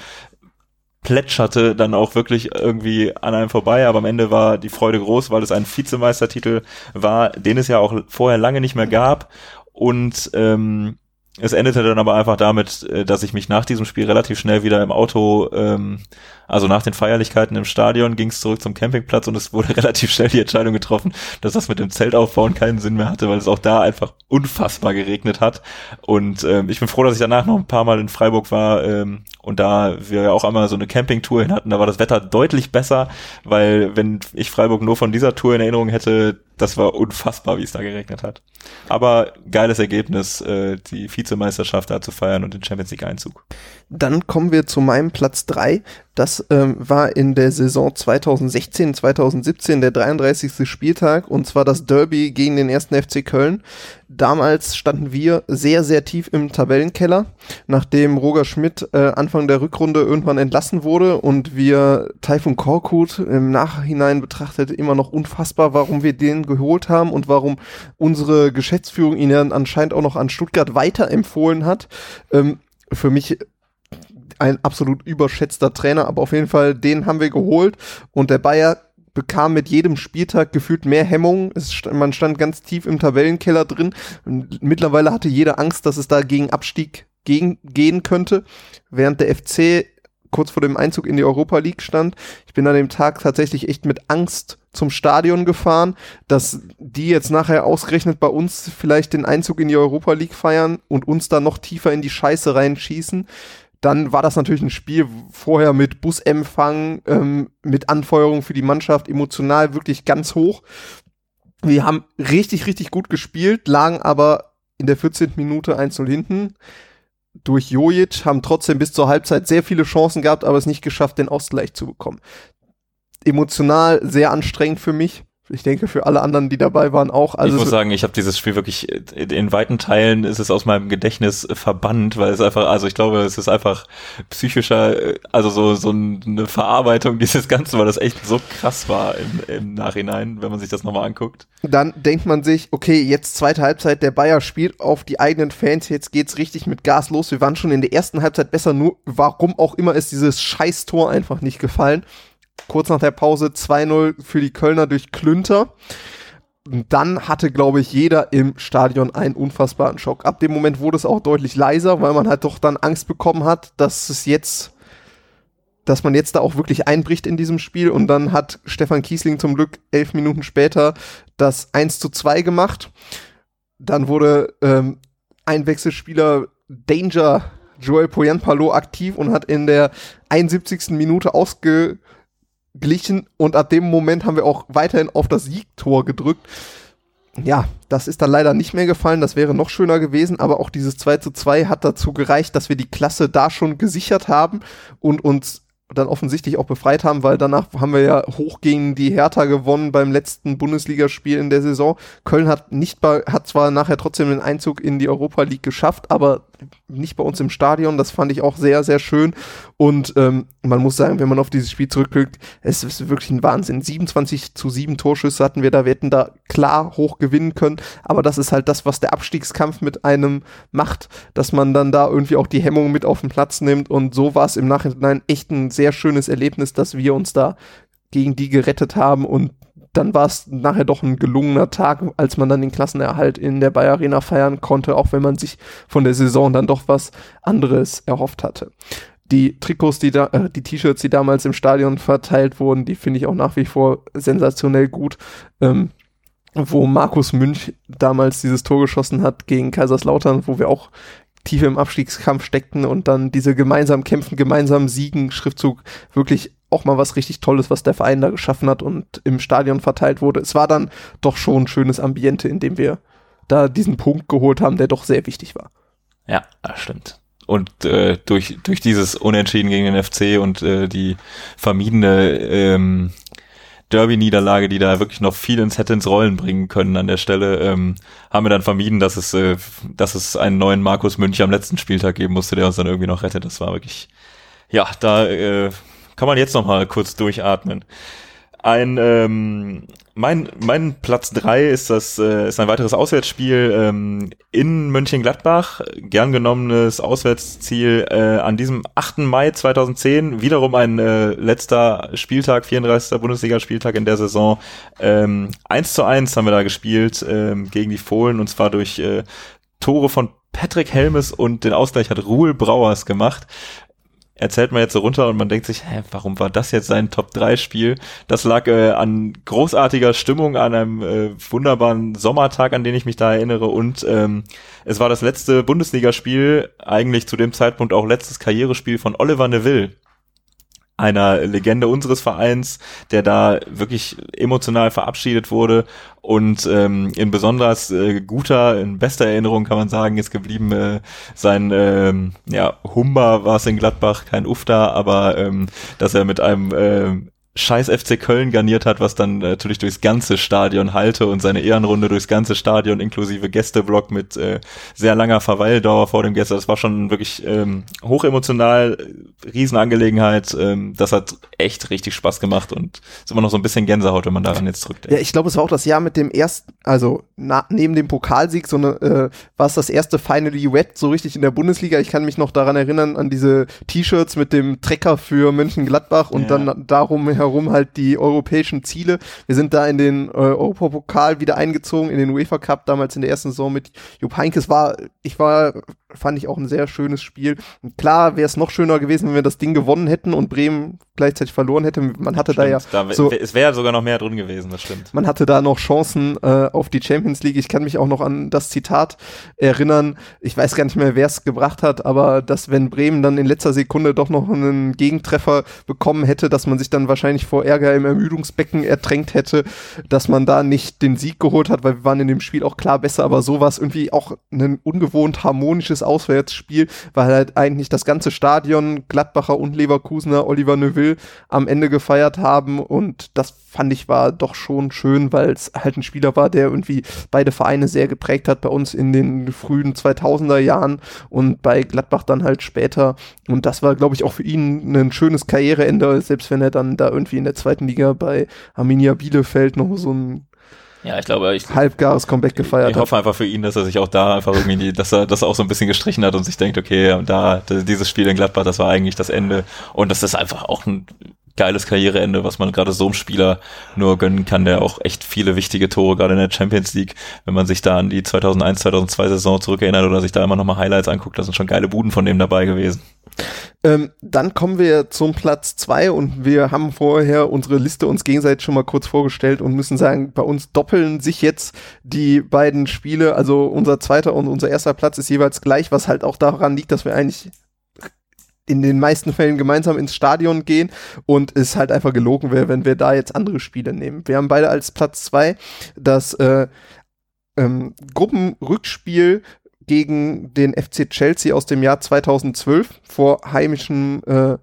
plätscherte dann auch wirklich irgendwie an einem vorbei, aber am Ende war die Freude groß, weil es ein Vizemeistertitel war, den es ja auch vorher lange nicht mehr gab und ähm, es endete dann aber einfach damit, äh, dass ich mich nach diesem Spiel relativ schnell wieder im Auto, ähm, also nach den Feierlichkeiten im Stadion, ging es zurück zum Campingplatz und es wurde relativ schnell die Entscheidung getroffen, dass das mit dem Zelt aufbauen keinen Sinn mehr hatte, weil es auch da einfach unfassbar geregnet hat. Und ähm, ich bin froh, dass ich danach noch ein paar Mal in Freiburg war ähm, und da wir ja auch einmal so eine Campingtour hin hatten, da war das Wetter deutlich besser, weil wenn ich Freiburg nur von dieser Tour in Erinnerung hätte, das war unfassbar, wie es da geregnet hat. Aber geiles Ergebnis, äh, die Vizemeisterschaft da zu feiern und den Champions League Einzug. Dann kommen wir zu meinem Platz drei. Das ähm, war in der Saison 2016, 2017 der 33. Spieltag und zwar das Derby gegen den ersten FC Köln. Damals standen wir sehr, sehr tief im Tabellenkeller, nachdem Roger Schmidt äh, Anfang der Rückrunde irgendwann entlassen wurde und wir Taifun Korkut im Nachhinein betrachtet immer noch unfassbar, warum wir den geholt haben und warum unsere Geschäftsführung ihn dann anscheinend auch noch an Stuttgart weiterempfohlen hat. Ähm, für mich ein absolut überschätzter Trainer, aber auf jeden Fall, den haben wir geholt und der Bayer bekam mit jedem Spieltag gefühlt mehr Hemmungen. Man stand ganz tief im Tabellenkeller drin. Und mittlerweile hatte jeder Angst, dass es da gegen Abstieg gegen gehen könnte, während der FC kurz vor dem Einzug in die Europa League stand. Ich bin an dem Tag tatsächlich echt mit Angst zum Stadion gefahren, dass die jetzt nachher ausgerechnet bei uns vielleicht den Einzug in die Europa League feiern und uns da noch tiefer in die Scheiße reinschießen. Dann war das natürlich ein Spiel vorher mit Busempfang, ähm, mit Anfeuerung für die Mannschaft, emotional wirklich ganz hoch. Wir haben richtig, richtig gut gespielt, lagen aber in der 14. Minute 1-0 hinten. Durch Jojic haben trotzdem bis zur Halbzeit sehr viele Chancen gehabt, aber es nicht geschafft, den Ausgleich zu bekommen. Emotional sehr anstrengend für mich ich denke für alle anderen, die dabei waren, auch. Also ich muss sagen, ich habe dieses Spiel wirklich in weiten Teilen ist es aus meinem Gedächtnis verbannt, weil es einfach, also ich glaube, es ist einfach psychischer, also so so eine Verarbeitung dieses Ganzen, weil das echt so krass war im, im Nachhinein, wenn man sich das nochmal anguckt. Dann denkt man sich, okay, jetzt zweite Halbzeit, der Bayer spielt auf die eigenen Fans, jetzt geht's richtig mit Gas los. Wir waren schon in der ersten Halbzeit besser, nur warum auch immer ist dieses Scheiß-Tor einfach nicht gefallen kurz nach der Pause 2-0 für die Kölner durch Klünter. dann hatte, glaube ich, jeder im Stadion einen unfassbaren Schock. Ab dem Moment wurde es auch deutlich leiser, weil man halt doch dann Angst bekommen hat, dass es jetzt, dass man jetzt da auch wirklich einbricht in diesem Spiel. Und dann hat Stefan Kiesling zum Glück elf Minuten später das 1 zu 2 gemacht. Dann wurde ähm, ein Wechselspieler Danger Joel Poyanpalo aktiv und hat in der 71. Minute ausge glichen und ab dem Moment haben wir auch weiterhin auf das Siegtor gedrückt. Ja, das ist dann leider nicht mehr gefallen, das wäre noch schöner gewesen, aber auch dieses 2 zu 2 hat dazu gereicht, dass wir die Klasse da schon gesichert haben und uns dann offensichtlich auch befreit haben, weil danach haben wir ja hoch gegen die Hertha gewonnen beim letzten Bundesligaspiel in der Saison. Köln hat nicht hat zwar nachher trotzdem den Einzug in die Europa League geschafft, aber nicht bei uns im Stadion. Das fand ich auch sehr, sehr schön. Und ähm, man muss sagen, wenn man auf dieses Spiel zurückblickt, es ist wirklich ein Wahnsinn. 27 zu 7 Torschüsse hatten wir da. Wir hätten da klar hoch gewinnen können. Aber das ist halt das, was der Abstiegskampf mit einem macht, dass man dann da irgendwie auch die Hemmung mit auf den Platz nimmt. Und so war es im Nachhinein echt ein sehr schönes Erlebnis, dass wir uns da gegen die gerettet haben und dann war es nachher doch ein gelungener Tag, als man dann den Klassenerhalt in der Bayer Arena feiern konnte, auch wenn man sich von der Saison dann doch was anderes erhofft hatte. Die Trikots, die da, äh, die T-Shirts, die damals im Stadion verteilt wurden, die finde ich auch nach wie vor sensationell gut. Ähm, wo Markus Münch damals dieses Tor geschossen hat gegen Kaiserslautern, wo wir auch tief im Abstiegskampf steckten und dann diese gemeinsam kämpfen, gemeinsam siegen Schriftzug wirklich auch mal was richtig Tolles, was der Verein da geschaffen hat und im Stadion verteilt wurde. Es war dann doch schon ein schönes Ambiente, in dem wir da diesen Punkt geholt haben, der doch sehr wichtig war. Ja, das stimmt. Und äh, durch, durch dieses Unentschieden gegen den FC und äh, die vermiedene ähm, Derby-Niederlage, die da wirklich noch viel ins hätte ins Rollen bringen können an der Stelle, ähm, haben wir dann vermieden, dass es, äh, dass es einen neuen Markus Münch am letzten Spieltag geben musste, der uns dann irgendwie noch rettet. Das war wirklich, ja, da äh, kann man jetzt noch mal kurz durchatmen. Ein ähm, mein mein Platz drei ist das äh, ist ein weiteres Auswärtsspiel ähm, in Mönchengladbach, gern genommenes Auswärtsziel äh, an diesem 8. Mai 2010, wiederum ein äh, letzter Spieltag, 34. Bundesligaspieltag in der Saison. Ähm, 1 zu 1 haben wir da gespielt ähm, gegen die Fohlen und zwar durch äh, Tore von Patrick Helmes und den Ausgleich hat Ruhl Brauers gemacht erzählt man jetzt so runter und man denkt sich, hä, warum war das jetzt sein Top-3-Spiel? Das lag äh, an großartiger Stimmung, an einem äh, wunderbaren Sommertag, an den ich mich da erinnere und ähm, es war das letzte Bundesligaspiel, eigentlich zu dem Zeitpunkt auch letztes Karrierespiel von Oliver Neville einer Legende unseres Vereins, der da wirklich emotional verabschiedet wurde und ähm, in besonders äh, guter, in bester Erinnerung kann man sagen, ist geblieben äh, sein ähm, ja Humber war es in Gladbach, kein Ufta, aber ähm, dass er mit einem äh, scheiß FC Köln garniert hat, was dann äh, natürlich durchs ganze Stadion halte und seine Ehrenrunde durchs ganze Stadion inklusive Gästeblock mit äh, sehr langer Verweildauer vor dem Gäste. Das war schon wirklich ähm, hochemotional, Riesenangelegenheit. Ähm, das hat echt richtig Spaß gemacht und ist immer noch so ein bisschen Gänsehaut, wenn man daran jetzt zurückdenkt. Ja, ich glaube, es war auch das Jahr mit dem ersten, also na, neben dem Pokalsieg, so eine, äh, war es das erste Finally Wet so richtig in der Bundesliga. Ich kann mich noch daran erinnern, an diese T-Shirts mit dem Trecker für Mönchengladbach und ja. dann darum herum halt die europäischen Ziele. Wir sind da in den äh, Europapokal wieder eingezogen, in den UEFA Cup, damals in der ersten Saison mit Jupp Heynckes war, ich war fand ich auch ein sehr schönes Spiel. Und klar wäre es noch schöner gewesen, wenn wir das Ding gewonnen hätten und Bremen gleichzeitig verloren hätte. Man hatte stimmt, da ja da, so, es wäre sogar noch mehr drin gewesen, das stimmt. Man hatte da noch Chancen äh, auf die Champions League. Ich kann mich auch noch an das Zitat erinnern. Ich weiß gar nicht mehr, wer es gebracht hat, aber dass wenn Bremen dann in letzter Sekunde doch noch einen Gegentreffer bekommen hätte, dass man sich dann wahrscheinlich vor Ärger im Ermüdungsbecken ertränkt hätte, dass man da nicht den Sieg geholt hat, weil wir waren in dem Spiel auch klar besser, aber so war es irgendwie auch ein ungewohnt harmonisches gutes Auswärtsspiel, weil halt eigentlich das ganze Stadion, Gladbacher und Leverkusener, Oliver Neuville am Ende gefeiert haben. Und das fand ich war doch schon schön, weil es halt ein Spieler war, der irgendwie beide Vereine sehr geprägt hat bei uns in den frühen 2000er Jahren und bei Gladbach dann halt später. Und das war glaube ich auch für ihn ein schönes Karriereende, selbst wenn er dann da irgendwie in der zweiten Liga bei Arminia Bielefeld noch so ein ja, ich glaube, ich halbgares Comeback gefeiert Ich hoffe einfach für ihn, dass er sich auch da einfach irgendwie, dass er das auch so ein bisschen gestrichen hat und sich denkt, okay, da dieses Spiel in Gladbach, das war eigentlich das Ende und das ist einfach auch ein geiles Karriereende, was man gerade so einem Spieler nur gönnen kann, der auch echt viele wichtige Tore gerade in der Champions League, wenn man sich da an die 2001, 2002 Saison zurückerinnert oder sich da immer nochmal Highlights anguckt, da sind schon geile Buden von dem dabei gewesen. Ähm, dann kommen wir zum Platz zwei und wir haben vorher unsere Liste uns gegenseitig schon mal kurz vorgestellt und müssen sagen, bei uns doppeln sich jetzt die beiden Spiele. Also unser zweiter und unser erster Platz ist jeweils gleich, was halt auch daran liegt, dass wir eigentlich in den meisten Fällen gemeinsam ins Stadion gehen und es halt einfach gelogen wäre, wenn wir da jetzt andere Spiele nehmen. Wir haben beide als Platz zwei das äh, ähm, Gruppenrückspiel gegen den FC Chelsea aus dem Jahr 2012 vor heimischem äh,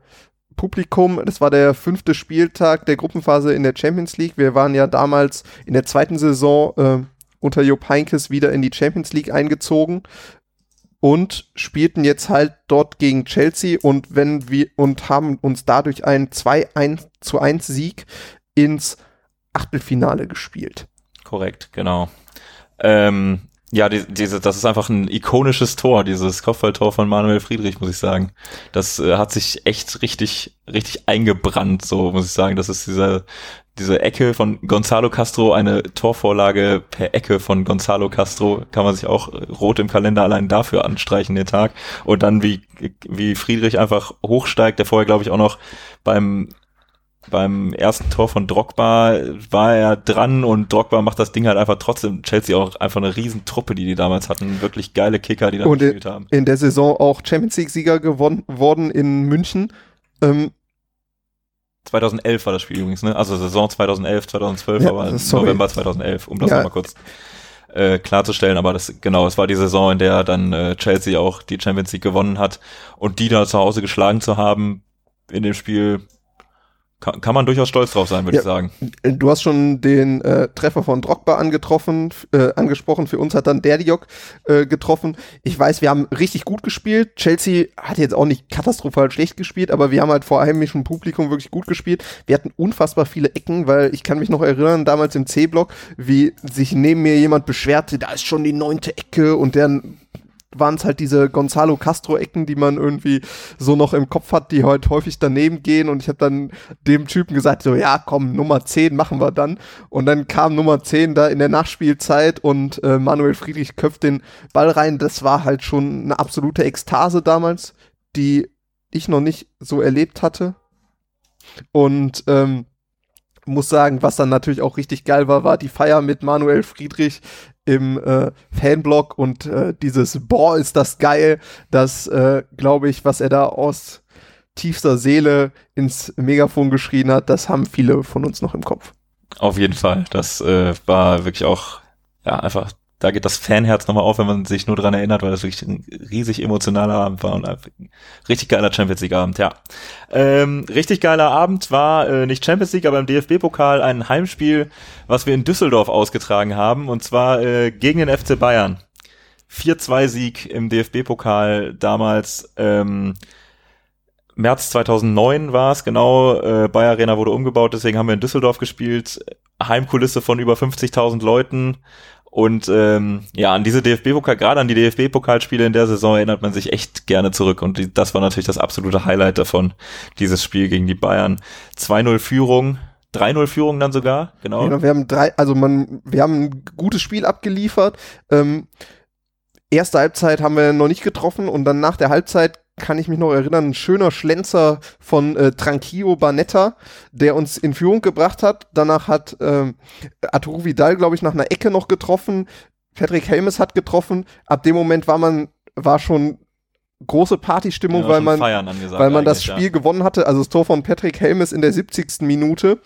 Publikum. Das war der fünfte Spieltag der Gruppenphase in der Champions League. Wir waren ja damals in der zweiten Saison äh, unter Jupp Heynckes wieder in die Champions League eingezogen. und spielten jetzt halt dort gegen Chelsea und wenn wir und haben uns dadurch einen 2-1 zu 1 Sieg ins Achtelfinale gespielt. Korrekt, genau. Ähm, ja, die, diese, das ist einfach ein ikonisches Tor, dieses Kopfballtor von Manuel Friedrich, muss ich sagen. Das äh, hat sich echt richtig, richtig eingebrannt, so muss ich sagen. Das ist dieser, diese Ecke von Gonzalo Castro, eine Torvorlage per Ecke von Gonzalo Castro, kann man sich auch rot im Kalender allein dafür anstreichen, den Tag. Und dann wie, wie Friedrich einfach hochsteigt, der vorher, glaube ich, auch noch beim beim ersten Tor von Drogba war er dran und Drogba macht das Ding halt einfach trotzdem. Chelsea auch einfach eine Riesentruppe, die die damals hatten. Wirklich geile Kicker, die da und gespielt haben. In der Saison auch Champions League-Sieger geworden in München. Ähm, 2011 war das Spiel übrigens, ne? Also Saison 2011, 2012, ja, aber November 2011, um das ja. nochmal kurz äh, klarzustellen. Aber das, genau, es war die Saison, in der dann äh, Chelsea auch die Champions League gewonnen hat. Und die da zu Hause geschlagen zu haben in dem Spiel, kann, kann man durchaus stolz drauf sein, würde ja, ich sagen. Du hast schon den äh, Treffer von Drogba angetroffen, äh, angesprochen. Für uns hat dann Derdiok äh, getroffen. Ich weiß, wir haben richtig gut gespielt. Chelsea hat jetzt auch nicht katastrophal schlecht gespielt, aber wir haben halt vor heimischem Publikum wirklich gut gespielt. Wir hatten unfassbar viele Ecken, weil ich kann mich noch erinnern, damals im C-Block, wie sich neben mir jemand beschwerte, da ist schon die neunte Ecke und der waren es halt diese Gonzalo Castro-Ecken, die man irgendwie so noch im Kopf hat, die heute häufig daneben gehen. Und ich habe dann dem Typen gesagt, so ja, komm, Nummer 10 machen wir dann. Und dann kam Nummer 10 da in der Nachspielzeit und äh, Manuel Friedrich köpft den Ball rein. Das war halt schon eine absolute Ekstase damals, die ich noch nicht so erlebt hatte. Und ähm, muss sagen, was dann natürlich auch richtig geil war, war die Feier mit Manuel Friedrich im äh, Fanblog und äh, dieses Boah, ist das geil, das äh, glaube ich, was er da aus tiefster Seele ins Megafon geschrien hat, das haben viele von uns noch im Kopf. Auf jeden Fall, das äh, war wirklich auch ja einfach da geht das Fanherz nochmal auf, wenn man sich nur dran erinnert, weil das wirklich ein riesig emotionaler Abend war und ein richtig geiler Champions League Abend, ja. Ähm, richtig geiler Abend war äh, nicht Champions League, aber im DFB-Pokal ein Heimspiel, was wir in Düsseldorf ausgetragen haben, und zwar äh, gegen den FC Bayern. 4-2-Sieg im DFB-Pokal damals. Ähm, März 2009 war es, genau. Äh, Bayer Arena wurde umgebaut, deswegen haben wir in Düsseldorf gespielt. Heimkulisse von über 50.000 Leuten und ähm, ja, an diese DFB-Pokal, gerade an die DFB-Pokalspiele in der Saison erinnert man sich echt gerne zurück. Und die, das war natürlich das absolute Highlight davon, dieses Spiel gegen die Bayern. 2-0 Führung, 3-0 Führung dann sogar, genau. genau. Wir haben drei, also man, wir haben ein gutes Spiel abgeliefert. Ähm, erste Halbzeit haben wir noch nicht getroffen und dann nach der Halbzeit kann ich mich noch erinnern, ein schöner Schlenzer von äh, Tranquillo Barnetta, der uns in Führung gebracht hat. Danach hat ähm, Arturo Vidal, glaube ich, nach einer Ecke noch getroffen. Patrick Helmes hat getroffen. Ab dem Moment war man, war schon große Partystimmung, ja, weil man, weil man das Spiel ja. gewonnen hatte. Also das Tor von Patrick Helmes in der 70. Minute.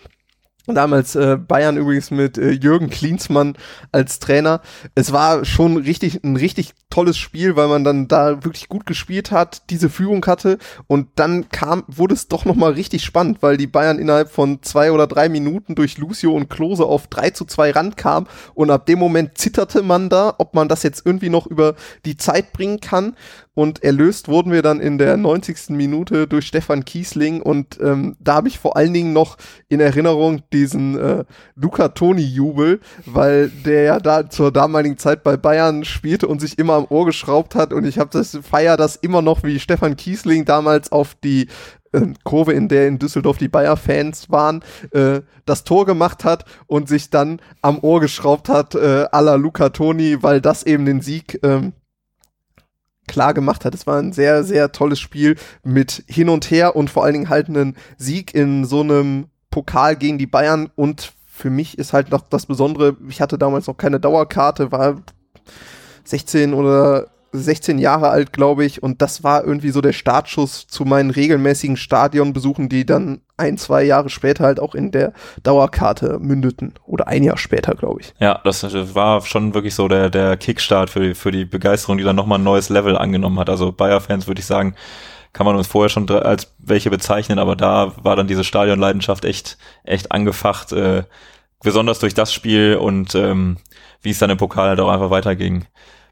Damals äh, Bayern übrigens mit äh, Jürgen Klinsmann als Trainer. Es war schon richtig ein richtig tolles Spiel, weil man dann da wirklich gut gespielt hat, diese Führung hatte. Und dann kam wurde es doch noch mal richtig spannend, weil die Bayern innerhalb von zwei oder drei Minuten durch Lucio und Klose auf 3 zu 2 Rand kam. Und ab dem Moment zitterte man da, ob man das jetzt irgendwie noch über die Zeit bringen kann und erlöst wurden wir dann in der 90. Minute durch Stefan Kiesling und ähm, da habe ich vor allen Dingen noch in Erinnerung diesen äh, Luca Toni-Jubel, weil der ja da zur damaligen Zeit bei Bayern spielte und sich immer am Ohr geschraubt hat und ich habe das feier das immer noch wie Stefan Kiesling damals auf die äh, Kurve, in der in Düsseldorf die Bayer-Fans waren, äh, das Tor gemacht hat und sich dann am Ohr geschraubt hat, äh, à la Luca Toni, weil das eben den Sieg ähm, klar gemacht hat. Es war ein sehr, sehr tolles Spiel mit hin und her und vor allen Dingen halt einen Sieg in so einem Pokal gegen die Bayern und für mich ist halt noch das Besondere, ich hatte damals noch keine Dauerkarte, war 16 oder 16 Jahre alt, glaube ich, und das war irgendwie so der Startschuss zu meinen regelmäßigen Stadionbesuchen, die dann ein, zwei Jahre später halt auch in der Dauerkarte mündeten. Oder ein Jahr später, glaube ich. Ja, das war schon wirklich so der, der Kickstart für die, für die Begeisterung, die dann nochmal ein neues Level angenommen hat. Also Bayer-Fans würde ich sagen, kann man uns vorher schon als welche bezeichnen, aber da war dann diese Stadionleidenschaft echt, echt angefacht, äh, besonders durch das Spiel und ähm, wie es dann im Pokal halt auch einfach weiterging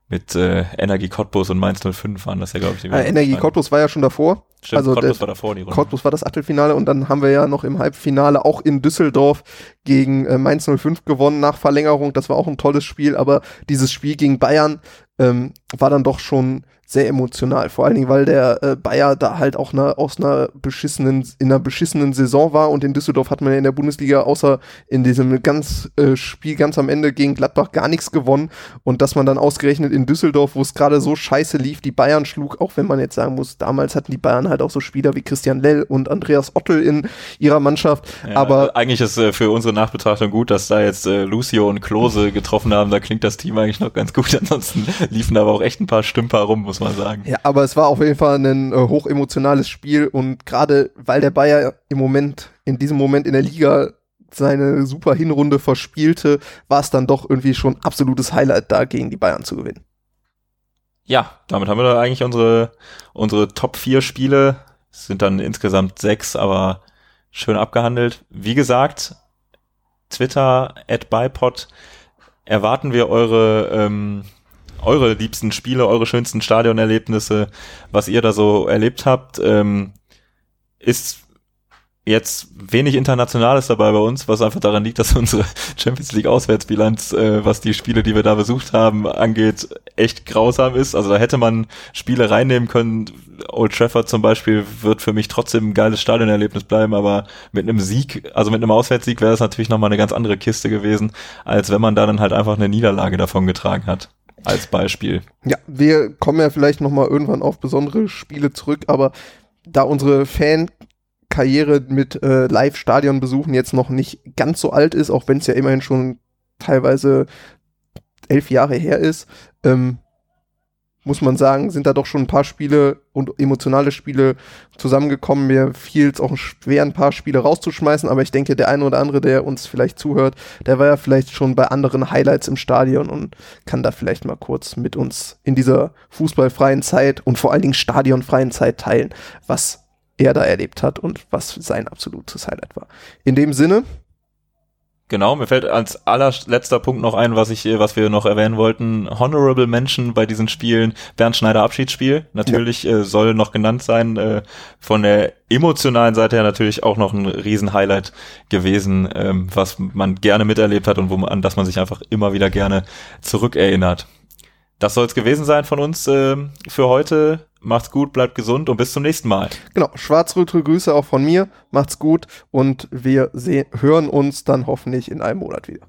mit äh, Energie Cottbus und Mainz 05 waren das ja, glaube ich. Die äh, Energie Cottbus war ja schon davor. Stimmt, also Cottbus der, war davor die Runde. Cottbus war das Achtelfinale und dann haben wir ja noch im Halbfinale auch in Düsseldorf gegen äh, Mainz 05 gewonnen nach Verlängerung. Das war auch ein tolles Spiel, aber dieses Spiel gegen Bayern ähm, war dann doch schon sehr emotional. Vor allen Dingen, weil der äh, Bayer da halt auch ne, aus einer beschissenen, in einer beschissenen Saison war und in Düsseldorf hat man ja in der Bundesliga außer in diesem ganz äh, Spiel ganz am Ende gegen Gladbach gar nichts gewonnen und dass man dann ausgerechnet in Düsseldorf, wo es gerade so scheiße lief, die Bayern schlug, auch wenn man jetzt sagen muss, damals hatten die Bayern halt auch so Spieler wie Christian Lell und Andreas Ottel in ihrer Mannschaft. Ja, aber eigentlich ist äh, für unsere Nachbetrachtung gut, dass da jetzt äh, Lucio und Klose getroffen haben. Da klingt das Team eigentlich noch ganz gut. Ansonsten liefen aber auch echt ein paar Stümper rum, muss man sagen. Ja, aber es war auf jeden Fall ein äh, hochemotionales Spiel und gerade weil der Bayer im Moment, in diesem Moment in der Liga seine super Hinrunde verspielte, war es dann doch irgendwie schon absolutes Highlight da gegen die Bayern zu gewinnen. Ja, damit haben wir da eigentlich unsere, unsere Top 4 Spiele. Es sind dann insgesamt sechs, aber schön abgehandelt. Wie gesagt, Twitter at Bipod erwarten wir eure ähm, eure liebsten Spiele, eure schönsten Stadionerlebnisse, was ihr da so erlebt habt. Ähm, ist jetzt wenig Internationales dabei bei uns, was einfach daran liegt, dass unsere Champions League Auswärtsbilanz, äh, was die Spiele, die wir da besucht haben, angeht, echt grausam ist. Also da hätte man Spiele reinnehmen können. Old Trafford zum Beispiel wird für mich trotzdem ein geiles Stadionerlebnis bleiben, aber mit einem Sieg, also mit einem Auswärtssieg wäre das natürlich nochmal eine ganz andere Kiste gewesen, als wenn man da dann halt einfach eine Niederlage davon getragen hat als Beispiel. Ja, wir kommen ja vielleicht noch mal irgendwann auf besondere Spiele zurück, aber da unsere Fankarriere mit äh, Live-Stadion-Besuchen jetzt noch nicht ganz so alt ist, auch wenn es ja immerhin schon teilweise elf Jahre her ist, ähm, muss man sagen, sind da doch schon ein paar Spiele und emotionale Spiele zusammengekommen. Mir fiel es auch schwer, ein paar Spiele rauszuschmeißen, aber ich denke, der eine oder andere, der uns vielleicht zuhört, der war ja vielleicht schon bei anderen Highlights im Stadion und kann da vielleicht mal kurz mit uns in dieser fußballfreien Zeit und vor allen Dingen stadionfreien Zeit teilen, was er da erlebt hat und was sein absolutes Highlight war. In dem Sinne, Genau, mir fällt als allerletzter Punkt noch ein, was ich, was wir noch erwähnen wollten. Honorable Mention bei diesen Spielen. Bernd Schneider Abschiedsspiel. Natürlich ja. äh, soll noch genannt sein. Äh, von der emotionalen Seite her natürlich auch noch ein Riesenhighlight gewesen, ähm, was man gerne miterlebt hat und wo man, an das man sich einfach immer wieder gerne zurückerinnert. Das soll es gewesen sein von uns äh, für heute. Macht's gut, bleibt gesund und bis zum nächsten Mal. Genau, schwarz-röte Grüße auch von mir. Macht's gut und wir hören uns dann hoffentlich in einem Monat wieder.